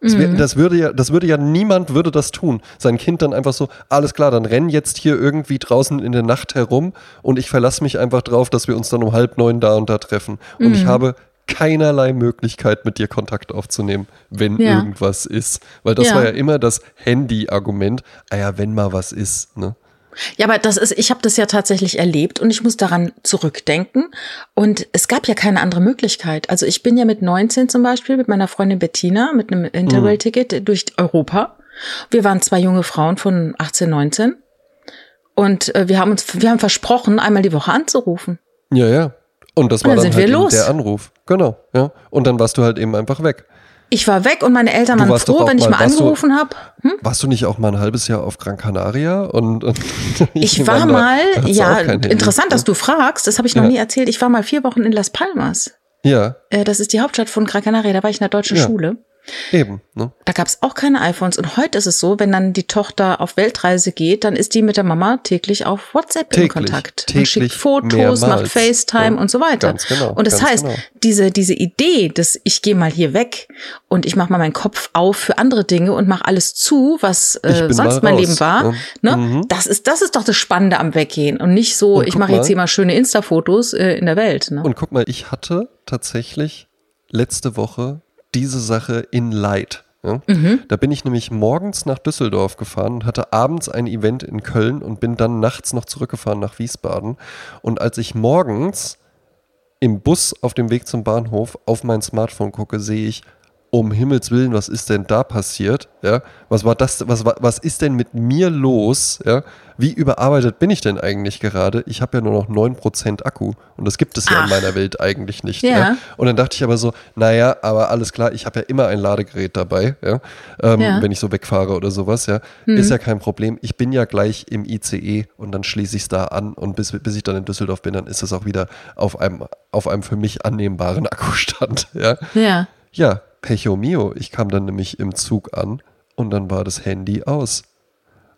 Das, wär, das, würde ja, das würde ja niemand würde das tun. Sein Kind dann einfach so, alles klar, dann renn jetzt hier irgendwie draußen in der Nacht herum und ich verlasse mich einfach drauf, dass wir uns dann um halb neun da und da treffen. Und ich habe keinerlei Möglichkeit, mit dir Kontakt aufzunehmen, wenn Ja. irgendwas ist. Weil das Ja. war ja immer das Handy-Argument. Ah ja, wenn mal was ist. Ne? Ja, aber das ist, ich habe das ja tatsächlich erlebt und ich muss daran zurückdenken. Und es gab ja keine andere Möglichkeit. Also ich bin ja mit 19 zum Beispiel mit meiner Freundin Bettina mit einem Interrail-Ticket mhm. durch Europa. Wir waren zwei junge Frauen von 18, 19. Und äh, wir haben uns, wir haben versprochen, einmal die Woche anzurufen. Ja, ja. Und das war und dann, dann halt der Anruf. Genau, ja. Und dann warst du halt eben einfach weg. Ich war weg und meine Eltern waren froh, wenn ich mal, angerufen habe. Hm? Warst du nicht auch mal ein halbes Jahr auf Gran Canaria? Und, und ich war mal, ja, interessant, dass du fragst, das habe ich noch ja. nie erzählt. Ich war mal vier Wochen in Las Palmas. Ja. Äh, das ist die Hauptstadt von Gran Canaria, da war ich in der deutschen ja. Schule. Eben. Ne? Da gab es auch keine iPhones. Und heute ist es so, wenn dann die Tochter auf Weltreise geht, dann ist die mit der Mama täglich auf WhatsApp täglich, in Kontakt. Täglich und schickt Fotos, mehrmals. macht FaceTime ja, und so weiter. Ganz genau, und das heißt, genau. diese, diese Idee, dass ich gehe mal hier weg und ich mache mal meinen Kopf auf für andere Dinge und mache alles zu, was äh, sonst mein Leben war, ne? ne? Mhm. das, ist, das ist doch das Spannende am Weggehen. Und nicht so, und ich mache jetzt hier mal schöne Insta-Fotos äh, in der Welt. Ne? Und guck mal, ich hatte tatsächlich letzte Woche diese Sache in Light. Ja? Mhm. Da bin ich nämlich morgens nach Düsseldorf gefahren und hatte abends ein Event in Köln und bin dann nachts noch zurückgefahren nach Wiesbaden. Und als ich morgens im Bus auf dem Weg zum Bahnhof auf mein Smartphone gucke, sehe ich, um Himmels Willen, was ist denn da passiert? Ja, was war das, was, was ist denn mit mir los? Ja, wie überarbeitet bin ich denn eigentlich gerade? Ich habe ja nur noch 9% Akku und das gibt es ja Ach. in meiner Welt eigentlich nicht. Ja. ja. Und dann dachte ich aber so, naja, aber alles klar, ich habe ja immer ein Ladegerät dabei, ja? Ähm, ja. wenn ich so wegfahre oder sowas, ja. Mhm. Ist ja kein Problem. Ich bin ja gleich im ICE und dann schließe ich es da an und bis, bis ich dann in Düsseldorf bin, dann ist es auch wieder auf einem, auf einem für mich annehmbaren Akkustand. Ja. Ja. Ja, Pecho mio. Ich kam dann nämlich im Zug an und dann war das Handy aus.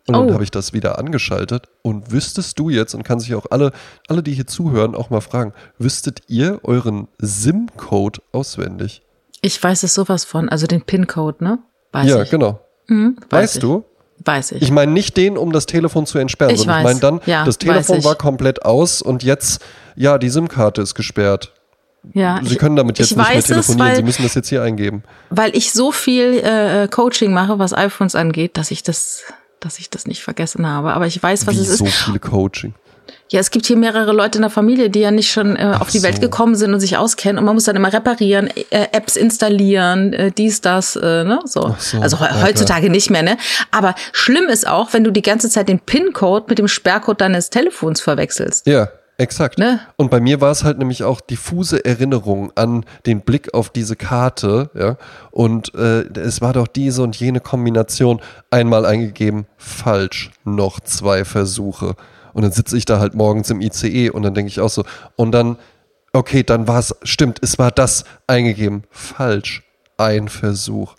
Und dann oh. habe ich das wieder angeschaltet. Und wüsstest du jetzt, und kann sich auch alle, alle, die hier zuhören, auch mal fragen, wüsstet ihr euren SIM-Code auswendig? Ich weiß es sowas von, also den PIN-Code, ne? Weiß ja, ich. genau. Mhm, weißt ich. du? Weiß ich. Ich meine nicht den, um das Telefon zu entsperren, ich sondern weiß. ich meine dann, ja, das Telefon war komplett aus und jetzt, ja, die SIM-Karte ist gesperrt. Ja, Sie können damit jetzt nicht mehr telefonieren, es, weil, Sie müssen das jetzt hier eingeben. Weil ich so viel äh, Coaching mache, was iPhones angeht, dass ich das, dass ich das nicht vergessen habe. Aber ich weiß, was Wie es ist. So viele Coaching. Ja, es gibt hier mehrere Leute in der Familie, die ja nicht schon äh, auf die so. Welt gekommen sind und sich auskennen und man muss dann immer reparieren, äh, Apps installieren, äh, dies, das, äh, ne? So. so. Also he heutzutage ja, nicht mehr, ne? Aber schlimm ist auch, wenn du die ganze Zeit den PIN-Code mit dem Sperrcode deines Telefons verwechselst. Ja. Exakt. Ne? Und bei mir war es halt nämlich auch diffuse Erinnerung an den Blick auf diese Karte, ja. Und äh, es war doch diese und jene Kombination einmal eingegeben, falsch, noch zwei Versuche. Und dann sitze ich da halt morgens im ICE und dann denke ich auch so, und dann, okay, dann war es, stimmt, es war das eingegeben, falsch, ein Versuch.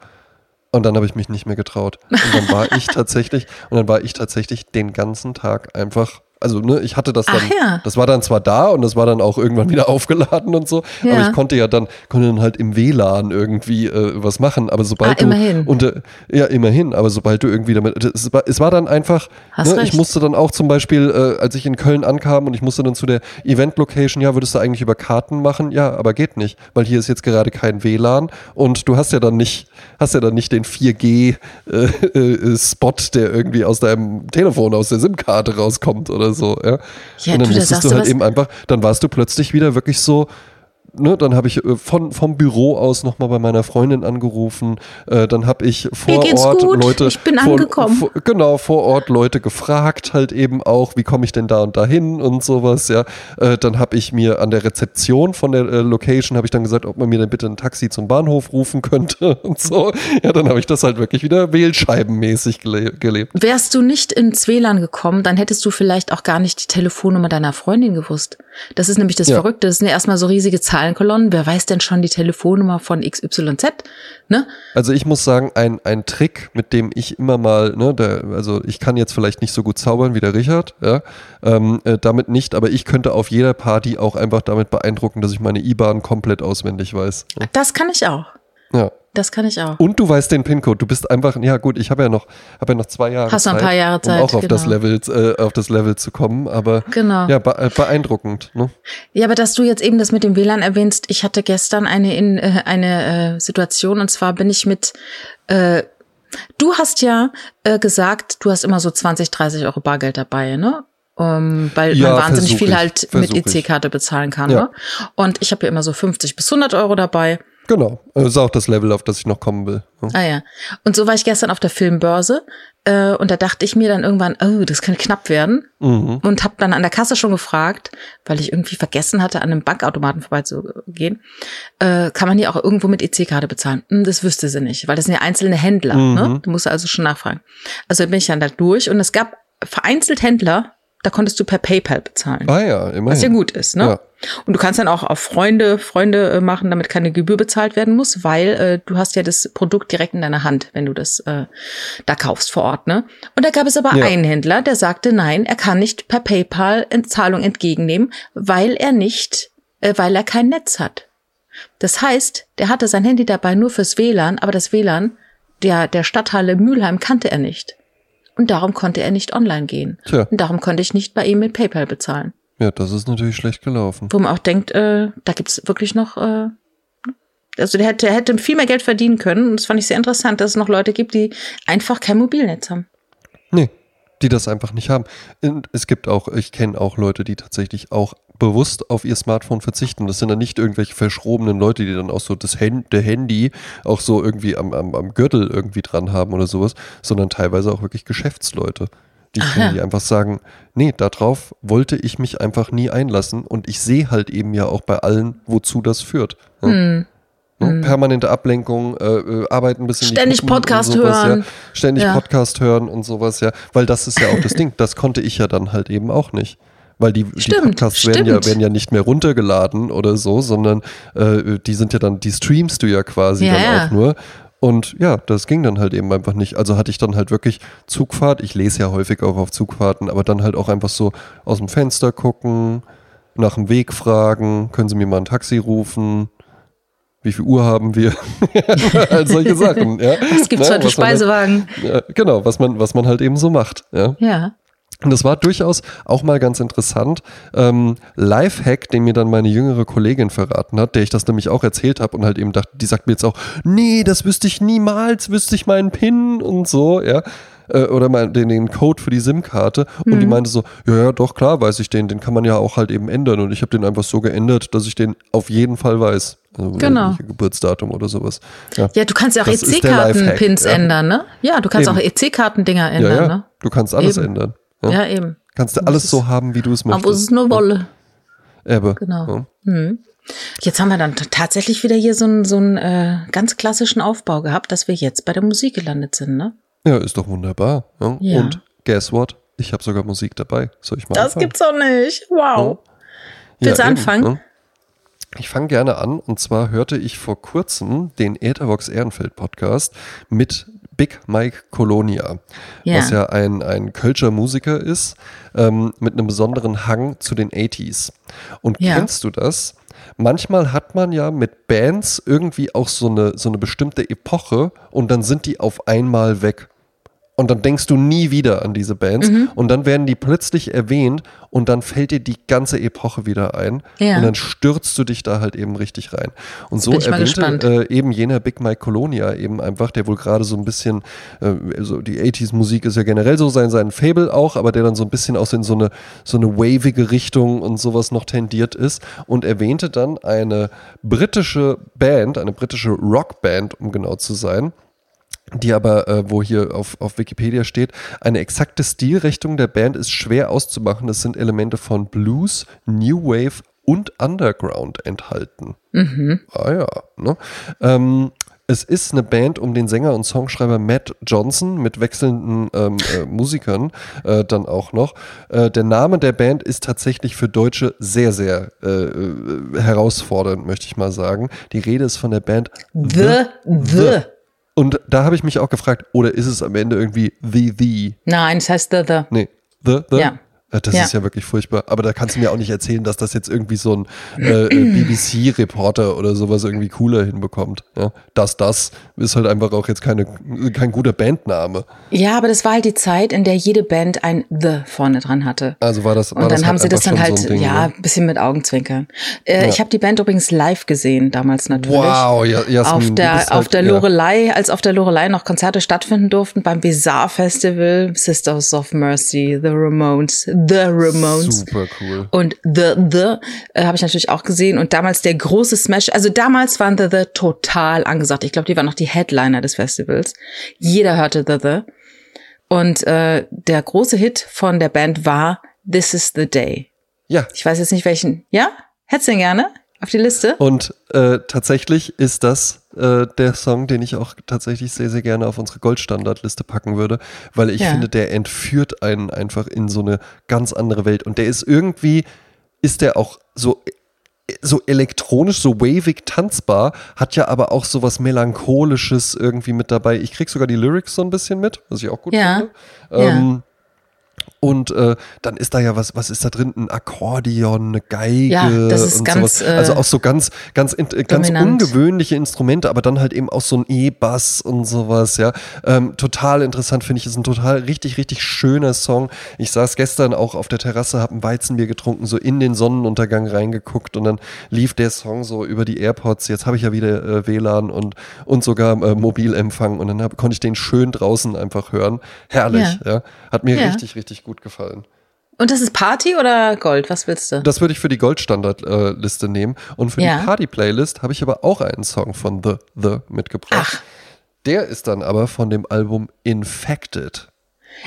Und dann habe ich mich nicht mehr getraut. Und dann war ich tatsächlich, und dann war ich tatsächlich den ganzen Tag einfach also ne, ich hatte das dann, ja. das war dann zwar da und das war dann auch irgendwann wieder aufgeladen und so, ja. aber ich konnte ja dann, konnte dann halt im WLAN irgendwie äh, was machen, aber sobald ah, du immerhin. Und, äh, ja immerhin, aber sobald du irgendwie damit, es war, es war dann einfach, ne, ich musste dann auch zum Beispiel, äh, als ich in Köln ankam und ich musste dann zu der Event-Location, ja, würdest du eigentlich über Karten machen? Ja, aber geht nicht, weil hier ist jetzt gerade kein WLAN und du hast ja dann nicht, hast ja dann nicht den 4G äh, äh, Spot, der irgendwie aus deinem Telefon, aus der SIM-Karte rauskommt oder oder so. Ja, ja und dann du, musstest du halt eben einfach, dann warst du plötzlich wieder wirklich so, ne, dann habe ich äh, von, vom Büro aus nochmal bei meiner Freundin angerufen. Äh, dann habe ich vor Ort gut. Leute. Ich bin vor, angekommen. Vor, genau, vor Ort Leute gefragt, halt eben auch, wie komme ich denn da und dahin und sowas, ja. Äh, dann habe ich mir an der Rezeption von der äh, Location habe ich dann gesagt, ob man mir dann bitte ein Taxi zum Bahnhof rufen könnte und so. Ja, dann habe ich das halt wirklich wieder wählscheibenmäßig gele gelebt. Wärst du nicht ins WLAN gekommen, dann hättest du vielleicht auch gar nicht die Telefonnummer deiner Freundin gewusst. Das ist nämlich das ja. Verrückte. Das sind ja erstmal so riesige Zahlen Zahlenkolonnen. Wer weiß denn schon die Telefonnummer von XYZ? Ne? Also ich muss sagen, ein, ein Trick, mit dem ich immer mal, ne, der, also ich kann jetzt vielleicht nicht so gut zaubern wie der Richard, ja, ähm, äh, damit nicht, aber ich könnte auf jeder Party auch einfach damit beeindrucken, dass ich meine IBAN komplett auswendig weiß. Ja. Das kann ich auch. Ja. Das kann ich auch. Und du weißt den PIN-Code. Du bist einfach, ja gut, ich habe ja noch, habe ja noch zwei Jahre Hast Zeit, ein paar Jahre Zeit, um auch auf genau. das Level, äh, auf das Level zu kommen. Aber genau. ja, äh, beeindruckend. Ne? Ja, aber dass du jetzt eben das mit dem WLAN erwähnst, ich hatte gestern eine in äh, eine äh, Situation und zwar bin ich mit äh, Du hast ja äh, gesagt, du hast immer so 20, 30 Euro Bargeld dabei, ne? Um, weil Ja, man wahnsinnig viel ich, halt mit. EC-Karte bezahlen kann. Ja. Ne? Und ich habe ja immer so 50 bis 100 Euro dabei. Genau. Das ist auch das Level, auf das ich noch kommen will. Ja. Ah ja. Und so war ich gestern auf der Filmbörse äh, und da dachte ich mir dann irgendwann, oh, das kann knapp werden. Mhm. Und habe dann an der Kasse schon gefragt, weil ich irgendwie vergessen hatte, an einem Bankautomaten vorbeizugehen, äh, kann man hier auch irgendwo mit EC-Karte bezahlen? Hm, das wüsste sie nicht, weil das sind ja einzelne Händler. Mhm. Ne? Du musst also schon nachfragen. Also bin ich dann da durch und es gab vereinzelt Händler, da konntest du per PayPal bezahlen. Ah ja, immerhin. Was ja gut ist, ne? Ja. Und du kannst dann auch auf Freunde, Freunde äh, machen, damit keine Gebühr bezahlt werden muss, weil äh, du hast ja das Produkt direkt in deiner Hand, wenn du das äh, da kaufst vor Ort, ne? Und da gab es aber Ja. einen Händler, der sagte, nein, er kann nicht per PayPal in Zahlung entgegennehmen, weil er nicht, äh, weil er kein Netz hat. Das heißt, der hatte sein Handy dabei nur fürs WLAN, aber das WLAN der, der Stadthalle Mülheim kannte er nicht. Und darum konnte er nicht online gehen. Tja. Und darum konnte ich nicht bei ihm mit PayPal bezahlen. Ja, das ist natürlich schlecht gelaufen. Wo man auch denkt, äh, da gibt's wirklich noch, äh, also der hätte, der hätte viel mehr Geld verdienen können. Und das fand ich sehr interessant, dass es noch Leute gibt, die einfach kein Mobilnetz haben. Nee, die das einfach nicht haben. Und es gibt auch, ich kenne auch Leute, die tatsächlich auch bewusst auf ihr Smartphone verzichten. Das sind dann nicht irgendwelche verschrobenen Leute, die dann auch so das Hand, der Handy auch so irgendwie am, am, am Gürtel irgendwie dran haben oder sowas, sondern teilweise auch wirklich Geschäftsleute. Die können ja. die einfach sagen, nee, darauf wollte ich mich einfach nie einlassen und ich sehe halt eben ja auch bei allen, wozu das führt. Ja. Hm. Ne? Permanente Ablenkung, äh, äh, arbeiten bis in Ständig die Podcast sowas, hören. Ja. Ständig Ja. Podcast hören und sowas, ja. Weil das ist ja auch das Ding. Das konnte ich ja dann halt eben auch nicht. Weil die, die Stimmt, Podcasts werden ja, werden ja nicht mehr runtergeladen oder so, sondern äh, die sind ja dann, die streamst du ja quasi Ja, dann ja. auch nur. Und ja, das ging dann halt eben einfach nicht. Also hatte ich dann halt wirklich Zugfahrt. Ich lese ja häufig auch auf Zugfahrten, aber dann halt auch einfach so aus dem Fenster gucken, nach dem Weg fragen, können Sie mir mal ein Taxi rufen? Wie viel Uhr haben wir? All solche Sachen. Ja. Was gibt's Ne, heute man halt- Speisewagen? ja, genau, was man, was man halt eben so macht. Ja. Ja. Und das war durchaus auch mal ganz interessant. Ähm, Lifehack, den mir dann meine jüngere Kollegin verraten hat, der ich das nämlich auch erzählt habe und halt eben dachte, die sagt mir jetzt auch, nee, das wüsste ich niemals, wüsste ich meinen PIN und so, ja. Äh, Oder mein, den, den Code für die SIM-Karte. Und die meinte so, ja, ja, doch, klar weiß ich den, den kann man ja auch halt eben ändern. Und ich habe den einfach so geändert, dass ich den auf jeden Fall weiß. Also, Genau. Geburtsdatum oder sowas. Ja. Ja, du kannst ja auch EC-Karten-Pins ja. ändern, ne? Ja, du kannst Eben. auch EC-Karten-Dinger ändern, ja, ne? du kannst alles Eben. ändern. Ja. Ja, eben. Kannst du alles so haben, wie du es möchtest. Aber es ist nur Wolle. Ebbe. Genau. Ja. Hm. Jetzt haben wir dann tatsächlich wieder hier so einen so einen, äh, ganz klassischen Aufbau gehabt, dass wir jetzt bei der Musik gelandet sind, ne? Ja, ist doch wunderbar. Ja. Ja. Und guess what? Ich habe sogar Musik dabei. Soll ich mal Das anfangen? gibt's doch nicht. Wow. Willst du eben, anfangen? ja. Ich fange gerne an. Und zwar hörte ich vor kurzem den Ethervox Ehrenfeld Podcast mit Big Mike Colonia, Ja. was ja ein, ein Kölscher Musiker ist, ähm, mit einem besonderen Hang zu den 80s. Und Ja. kennst du das? Manchmal hat man ja mit Bands irgendwie auch so eine, so eine bestimmte Epoche und dann sind die auf einmal weg. Und dann denkst du nie wieder an diese Bands Mhm. und dann werden die plötzlich erwähnt und dann fällt dir die ganze Epoche wieder ein Ja. und dann stürzt du dich da halt eben richtig rein. Und so erwähnte äh, eben jener Big Mike Colonia eben einfach, der wohl gerade so ein bisschen, äh, also die 80s Musik ist ja generell so sein, sein Fable auch, aber der dann so ein bisschen auch in so eine, so eine wavige Richtung und sowas noch tendiert ist und erwähnte dann eine britische Band, eine britische Rockband, um genau zu sein, die aber, äh, wo hier auf, auf Wikipedia steht, eine exakte Stilrichtung der Band ist schwer auszumachen. Das sind Elemente von Blues, New Wave und Underground enthalten. Ah ja. Ne? Ähm, es ist eine Band um den Sänger und Songschreiber Matt Johnson mit wechselnden ähm, äh, Musikern äh, dann auch noch. Äh, der Name der Band ist tatsächlich für Deutsche sehr, sehr äh, äh, herausfordernd, möchte ich mal sagen. Die Rede ist von der Band The, the. Und da habe ich mich auch gefragt, oder ist es am Ende irgendwie The The? Nein, es heißt the, the. Nee, The The? Ja. Äh, das ja. ist ja wirklich furchtbar. Aber da kannst du mir auch nicht erzählen, dass das jetzt irgendwie so ein äh, äh BBC-Reporter oder sowas irgendwie cooler hinbekommt. Ja? Das, das ist halt einfach auch jetzt keine, kein guter Bandname. Ja, aber das war halt die Zeit, in der jede Band ein The vorne dran hatte. Also war das. War Und dann das haben halt sie das dann halt, so Ding, ja, ein bisschen mit Augenzwinkern. Äh, ja. Ich habe die Band übrigens live gesehen, damals natürlich. Wow, ja, Jasmin, Auf der, halt, auf der Lorelei, als auf der Lorelei noch Konzerte stattfinden durften, beim Bizarre Festival, Sisters of Mercy, The Ramones, The Ramones. Super cool. Und The The äh, habe ich natürlich auch gesehen. Und damals der große Smash. Also damals waren The The total angesagt. Ich glaube, die waren noch die Headliner des Festivals. Jeder hörte The The. Und äh, der große Hit von der Band war This is the Day. Ja. Ich weiß jetzt nicht welchen. Ja? Hättest du den gerne? Auf die Liste? Und äh, tatsächlich ist das äh, der Song, den ich auch tatsächlich sehr, sehr gerne auf unsere Goldstandardliste packen würde, weil ich ja. finde, der entführt einen einfach in so eine ganz andere Welt. Und der ist irgendwie, ist der auch so so elektronisch, so wavig tanzbar, hat ja aber auch so was Melancholisches irgendwie mit dabei. Ich krieg sogar die Lyrics so ein bisschen mit, was ich auch gut ja. finde. Ähm, ja. Und äh, dann ist da ja was, was ist da drin? Ein Akkordeon, eine Geige ja, das ist und ganz, sowas. Also auch so ganz, ganz, ganz ungewöhnliche Instrumente, aber dann halt eben auch so ein E-Bass und sowas, ja. Ähm, total interessant, finde ich. Ist ein total richtig, richtig schöner Song. Ich saß gestern auch auf der Terrasse, habe ein Weizenbier getrunken, so in den Sonnenuntergang reingeguckt und dann lief der Song so über die AirPods. Jetzt habe ich ja wieder äh, WLAN und, und sogar äh, Mobilempfang und dann hab, konnte ich den schön draußen einfach hören. Herrlich, ja. ja. Hat mir ja. richtig, richtig gut gut gefallen. Und das ist Party oder Gold? Was willst du? Das würde ich für die Goldstandard-Liste äh, nehmen. Und für ja. die Party-Playlist habe ich aber auch einen Song von The The mitgebracht. Ach. Der ist dann aber von dem Album Infected.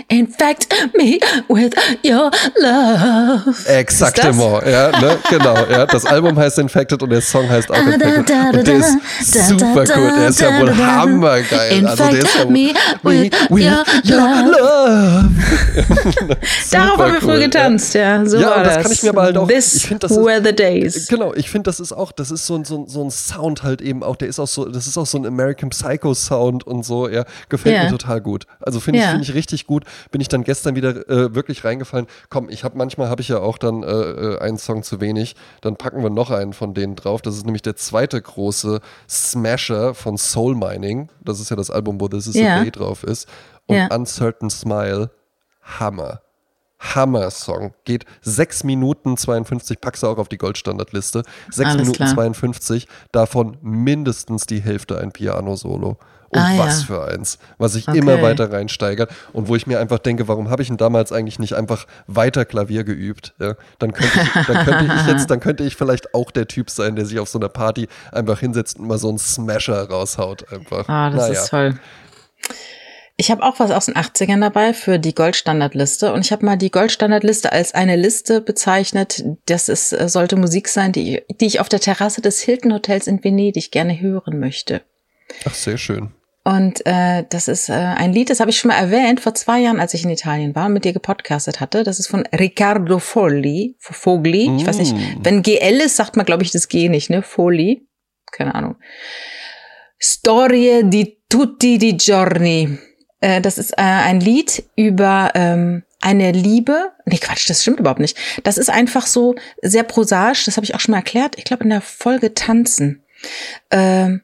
Infect me with your love. Exaktement, ja, ne, genau, ja. Das Album heißt Infected und der Song heißt auch Infected. Und der ist super cool, der ist ja wohl hammergeil. Also der ist ja me with your love. Darauf haben wir früher getanzt, ja. So ja, war das. kann ich mir aber halt auch. This ich find, das were ist, the days. Genau, ich finde, das ist auch, das ist so ein, so, so ein Sound halt eben auch, der ist auch so, das ist auch so ein American Psycho Sound und so, ja. Gefällt yeah. mir total gut. Also finde ich, yeah. finde ich richtig gut gut, bin ich dann gestern wieder äh, wirklich reingefallen. Komm, ich habe manchmal habe ich ja auch dann äh, äh, einen Song zu wenig. Dann packen wir noch einen von denen drauf. Das ist nämlich der zweite große Smasher von Soul Mining. Das ist ja das Album, wo This Is ja. a Day drauf ist. Und ja. Uncertain Smile, Hammer. Hammer-Song. Geht 6 Minuten 52, packst du auch auf die Goldstandardliste. 6 Minuten klar. 52, davon mindestens die Hälfte ein Piano-Solo. Und ah, was ja. für eins, was sich okay. immer weiter reinsteigert und wo ich mir einfach denke, warum habe ich denn damals eigentlich nicht einfach weiter Klavier geübt? Ja, dann, könnte ich, dann könnte ich jetzt, dann könnte ich vielleicht auch der Typ sein, der sich auf so einer Party einfach hinsetzt und mal so einen Smasher raushaut einfach. Ah, das naja. ist toll. Ich habe auch was aus den 80ern dabei für die Goldstandardliste und ich habe mal die Goldstandardliste als eine Liste bezeichnet. Das ist, äh, sollte Musik sein, die, die ich auf der Terrasse des Hilton Hotels in Venedig gerne hören möchte. Ach, sehr schön. Und äh, das ist äh, ein Lied, das habe ich schon mal erwähnt vor zwei Jahren, als ich in Italien war und mit dir gepodcastet hatte. Das ist von Riccardo Fogli. Fogli. Mm. Ich weiß nicht, mm. wenn GL ist, sagt man, glaube ich, das G nicht, ne? Fogli. Keine Ahnung. Storie di tutti di giorni. Äh, das ist äh, ein Lied über ähm, eine Liebe. Nee, Quatsch, das stimmt überhaupt nicht. Das ist einfach so sehr prosaisch. Das habe ich auch schon mal erklärt. Ich glaube, in der Folge Tanzen. Ähm,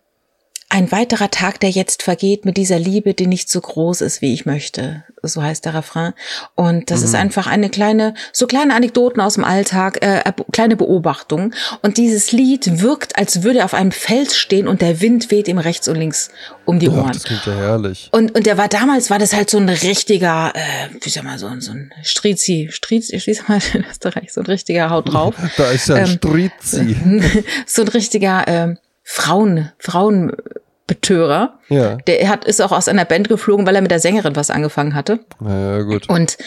ein weiterer Tag, der jetzt vergeht mit dieser Liebe, die nicht so groß ist, wie ich möchte. So heißt der Refrain. Und das mhm. ist einfach eine kleine, so kleine Anekdoten aus dem Alltag, äh, kleine Beobachtungen. Und dieses Lied wirkt, als würde er auf einem Fels stehen und der Wind weht ihm rechts und links um die Ohren. Ach, das klingt ja herrlich. Und, und der war damals, war das halt so ein richtiger, äh, wie sag mal, so, so ein Strizi, Strizi, ich schließe mal in Österreich, so ein richtiger Haut drauf. da ist ja ein ähm, Strizi. so ein richtiger, äh, Frauen, Frauenbetörer. Ja. Der hat, ist auch aus einer Band geflogen, weil er mit der Sängerin was angefangen hatte. Ja, gut. Und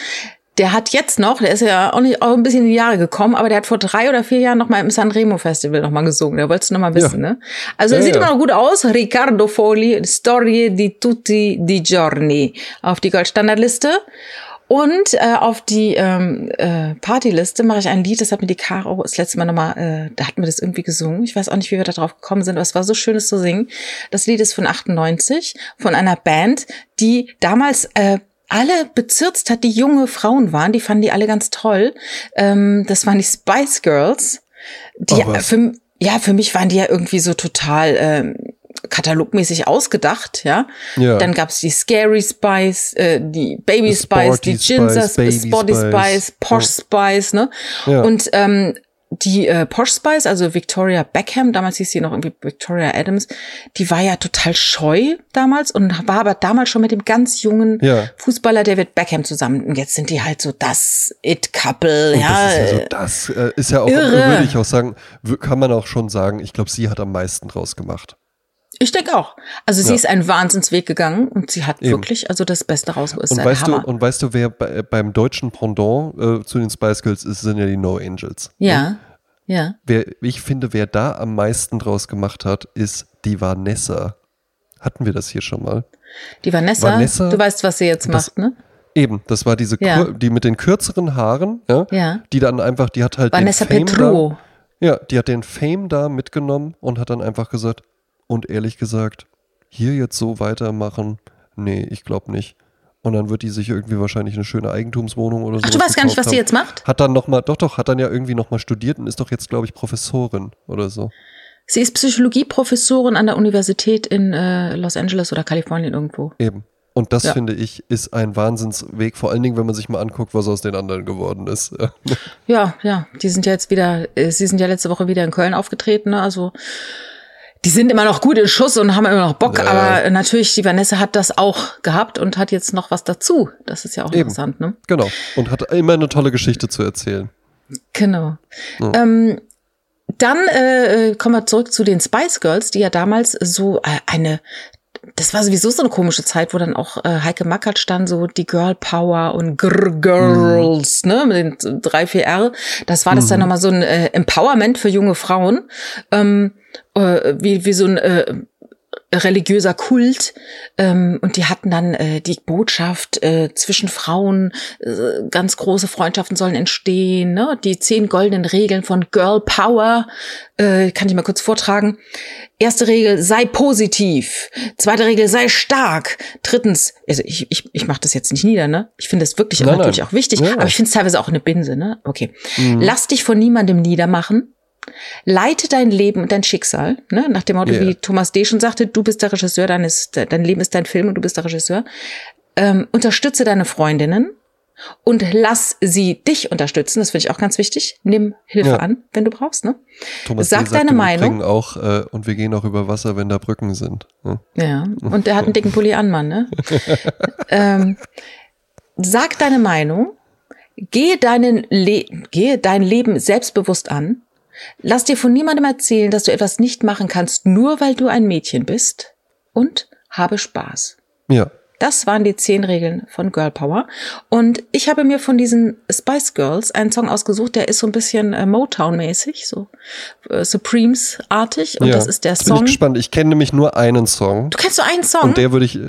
der hat jetzt noch, der ist ja auch, nicht, auch ein bisschen in die Jahre gekommen, aber der hat vor drei oder vier Jahren noch mal im Sanremo Festival noch mal gesungen. Der wolltest du noch mal wissen, ja. ne? Also er ja, sieht ja. immer noch gut aus. Riccardo Foli, Storie di tutti di giorni auf die Goldstandardliste. Und äh, auf die ähm, äh, Partyliste mache ich ein Lied, das hat mir die Caro das letzte Mal nochmal, äh, da hatten wir das irgendwie gesungen. Ich weiß auch nicht, wie wir da drauf gekommen sind, aber es war so schön, es zu singen. Das Lied ist von 98, von einer Band, die damals äh, alle bezirzt hat, die junge Frauen waren. Die fanden die alle ganz toll. Ähm, das waren die Spice Girls. Die Oh, für, ja, für mich waren die ja irgendwie so total ähm, katalogmäßig ausgedacht, ja. Ja. Dann gab's die Scary Spice, äh, die Baby Die Spice, die Ginger Spice, Baby Sporty Spice. Spice, Posh Spice, ne? Ja. Und ähm, die äh, Posh Spice, also Victoria Beckham, damals hieß sie noch irgendwie Victoria Adams, die war ja total scheu damals und war aber damals schon mit dem ganz jungen Ja. Fußballer David Beckham zusammen. Und jetzt sind die halt so das It-Couple, ja. das ist ja so, das äh, ist ja auch, irre. würde ich auch sagen, kann man auch schon sagen, ich glaube, sie hat am meisten draus gemacht. Ich denke auch. Also sie Ja. ist einen Wahnsinnsweg gegangen und sie hat Eben. wirklich also das Beste rausgeholt. Und weißt, du, und weißt du, wer bei, beim deutschen Pendant äh, zu den Spice Girls ist, sind ja die No Angels. ja, ja. Wer, ich finde, wer da am meisten draus gemacht hat, ist die Vanessa. Hatten wir das hier schon mal? Die Vanessa, Vanessa, du weißt, was sie jetzt das- macht, ne? Eben, das war diese, Ja. kur- die mit den kürzeren Haaren, ja, Ja. die dann einfach, die hat halt Vanessa den Fame Petro. Da, ja, die hat den Fame da mitgenommen und hat dann einfach gesagt, und ehrlich gesagt, hier jetzt so weitermachen, nee, ich glaube nicht. Und dann wird die sich irgendwie wahrscheinlich eine schöne Eigentumswohnung oder so. Ach, du weißt gar nicht, was sie jetzt macht? Hat dann nochmal, doch, doch, hat dann ja irgendwie nochmal studiert und ist doch jetzt, glaube ich, Professorin oder so. Sie ist Psychologieprofessorin an der Universität in äh, Los Angeles oder Kalifornien irgendwo. Eben. Und das Ja. finde ich ist ein Wahnsinnsweg, vor allen Dingen, wenn man sich mal anguckt, was aus den anderen geworden ist. Ja. Ja, ja, die sind ja jetzt wieder, äh, sie sind ja letzte Woche wieder in Köln aufgetreten, ne? also die sind immer noch gut in Schuss und haben immer noch Bock, Ja. aber natürlich, die Vanessa hat das auch gehabt und hat jetzt noch was dazu. Das ist ja auch Eben. interessant, ne? Genau. Und hat immer eine tolle Geschichte zu erzählen. Genau. Ja. Ähm, dann äh, kommen wir zurück zu den Spice Girls, die ja damals so äh, eine das war sowieso so eine komische Zeit, wo dann auch äh, Heike Mackert stand, so die Girl Power und Grr Girls, ne, mit den drei, vier R. Das war das dann nochmal so ein äh, Empowerment für junge Frauen, ähm, äh, wie, wie so ein äh, religiöser Kult ähm, und die hatten dann äh, die Botschaft äh, zwischen Frauen äh, ganz große Freundschaften sollen entstehen ne? Die zehn goldenen Regeln von Girl Power äh, kann ich mal kurz vortragen. Erste Regel sei positiv. Zweite Regel sei stark. Drittens also ich ich, ich mache das jetzt nicht nieder ne? Ich finde das wirklich Nein, natürlich nein. auch wichtig Ja. aber ich finde es teilweise auch eine Binse ne? Okay. Mhm. lass dich von niemandem niedermachen leite dein Leben und dein Schicksal, ne? nach dem Motto, Ja. wie Thomas D. schon sagte, du bist der Regisseur, dein, ist, dein Leben ist dein Film und du bist der Regisseur. Ähm, unterstütze deine Freundinnen und lass sie dich unterstützen, das finde ich auch ganz wichtig. Nimm Hilfe Ja. an, wenn du brauchst. Ne? Thomas Sag sagt deine Meinung. Auch, äh, und wir gehen auch über Wasser, wenn da Brücken sind. ne? Ja, und der hat einen dicken Pulli an, Mann. Ne? ähm, sag deine Meinung, gehe, deinen Le gehe dein Leben selbstbewusst an, lass dir von niemandem erzählen, dass du etwas nicht machen kannst, nur weil du ein Mädchen bist und habe Spaß. Ja. Das waren die zehn Regeln von Girl Power. Und ich habe mir von diesen Spice Girls einen Song ausgesucht, der ist so ein bisschen äh, Motown-mäßig, so äh, Supremes-artig. Und ja. das ist der Jetzt bin ich Song. gespannt. Ich kenne nämlich nur einen Song. Du kennst so einen Song? Und der würde ich.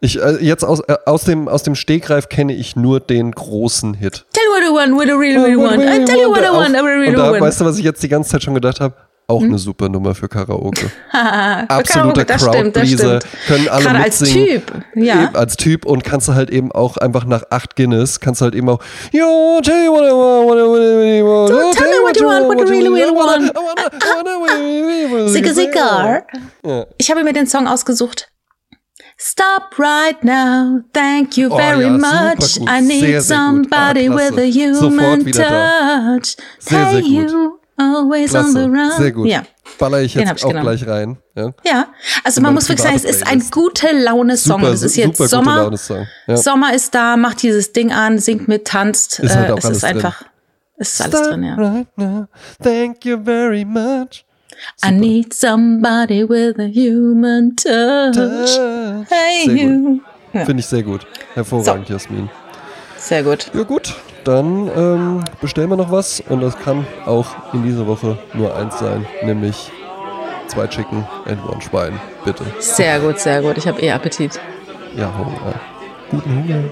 Ich, äh, jetzt aus, äh, aus, dem, aus dem Stegreif kenne ich nur den großen Hit. Tell I want, what I really, really want. I tell you what I want, I really, want. weißt du, was ich jetzt die ganze Zeit schon gedacht habe? Auch eine super Nummer für Karaoke. Absoluter Crowdpleaser. Können alle Gerade als. Typ, ja. Als Typ und kannst du halt eben auch einfach nach acht Guinness, kannst du halt eben auch Yo, tell you what I want, what I really want. So, tell me what you want, what you really, really want. Ziggar. Ja. Ich habe mir den Song ausgesucht. Stop right now. Thank you Oh, very ja, super much. gut. I need Sehr, sehr. Ah, somebody klasse. with a human touch. Sehr, hey sehr you, always on the Klasse, run. sehr gut. Ja. Baller ich jetzt auch genommen. gleich rein. Ja. Ja, also man muss wirklich sagen, es ist ein gute Laune-Song. Es ist jetzt Sommer. Ja. Sommer ist da, macht dieses Ding an, singt mit, tanzt. Ist halt äh, es ist drin. einfach, es ist alles drin, ja. Right now. Thank you very much. I need somebody with a human touch. Hey Sehr you. Ja, Finde ich sehr gut. Hervorragend, Jasmin. sehr gut. Ja gut, dann ähm, bestellen wir noch was und das kann auch in dieser Woche nur eins sein, nämlich zwei Chicken and one Schwein, bitte. Sehr gut, sehr gut. Ich habe eh Appetit. Ja, Hunger. Guten Hunger.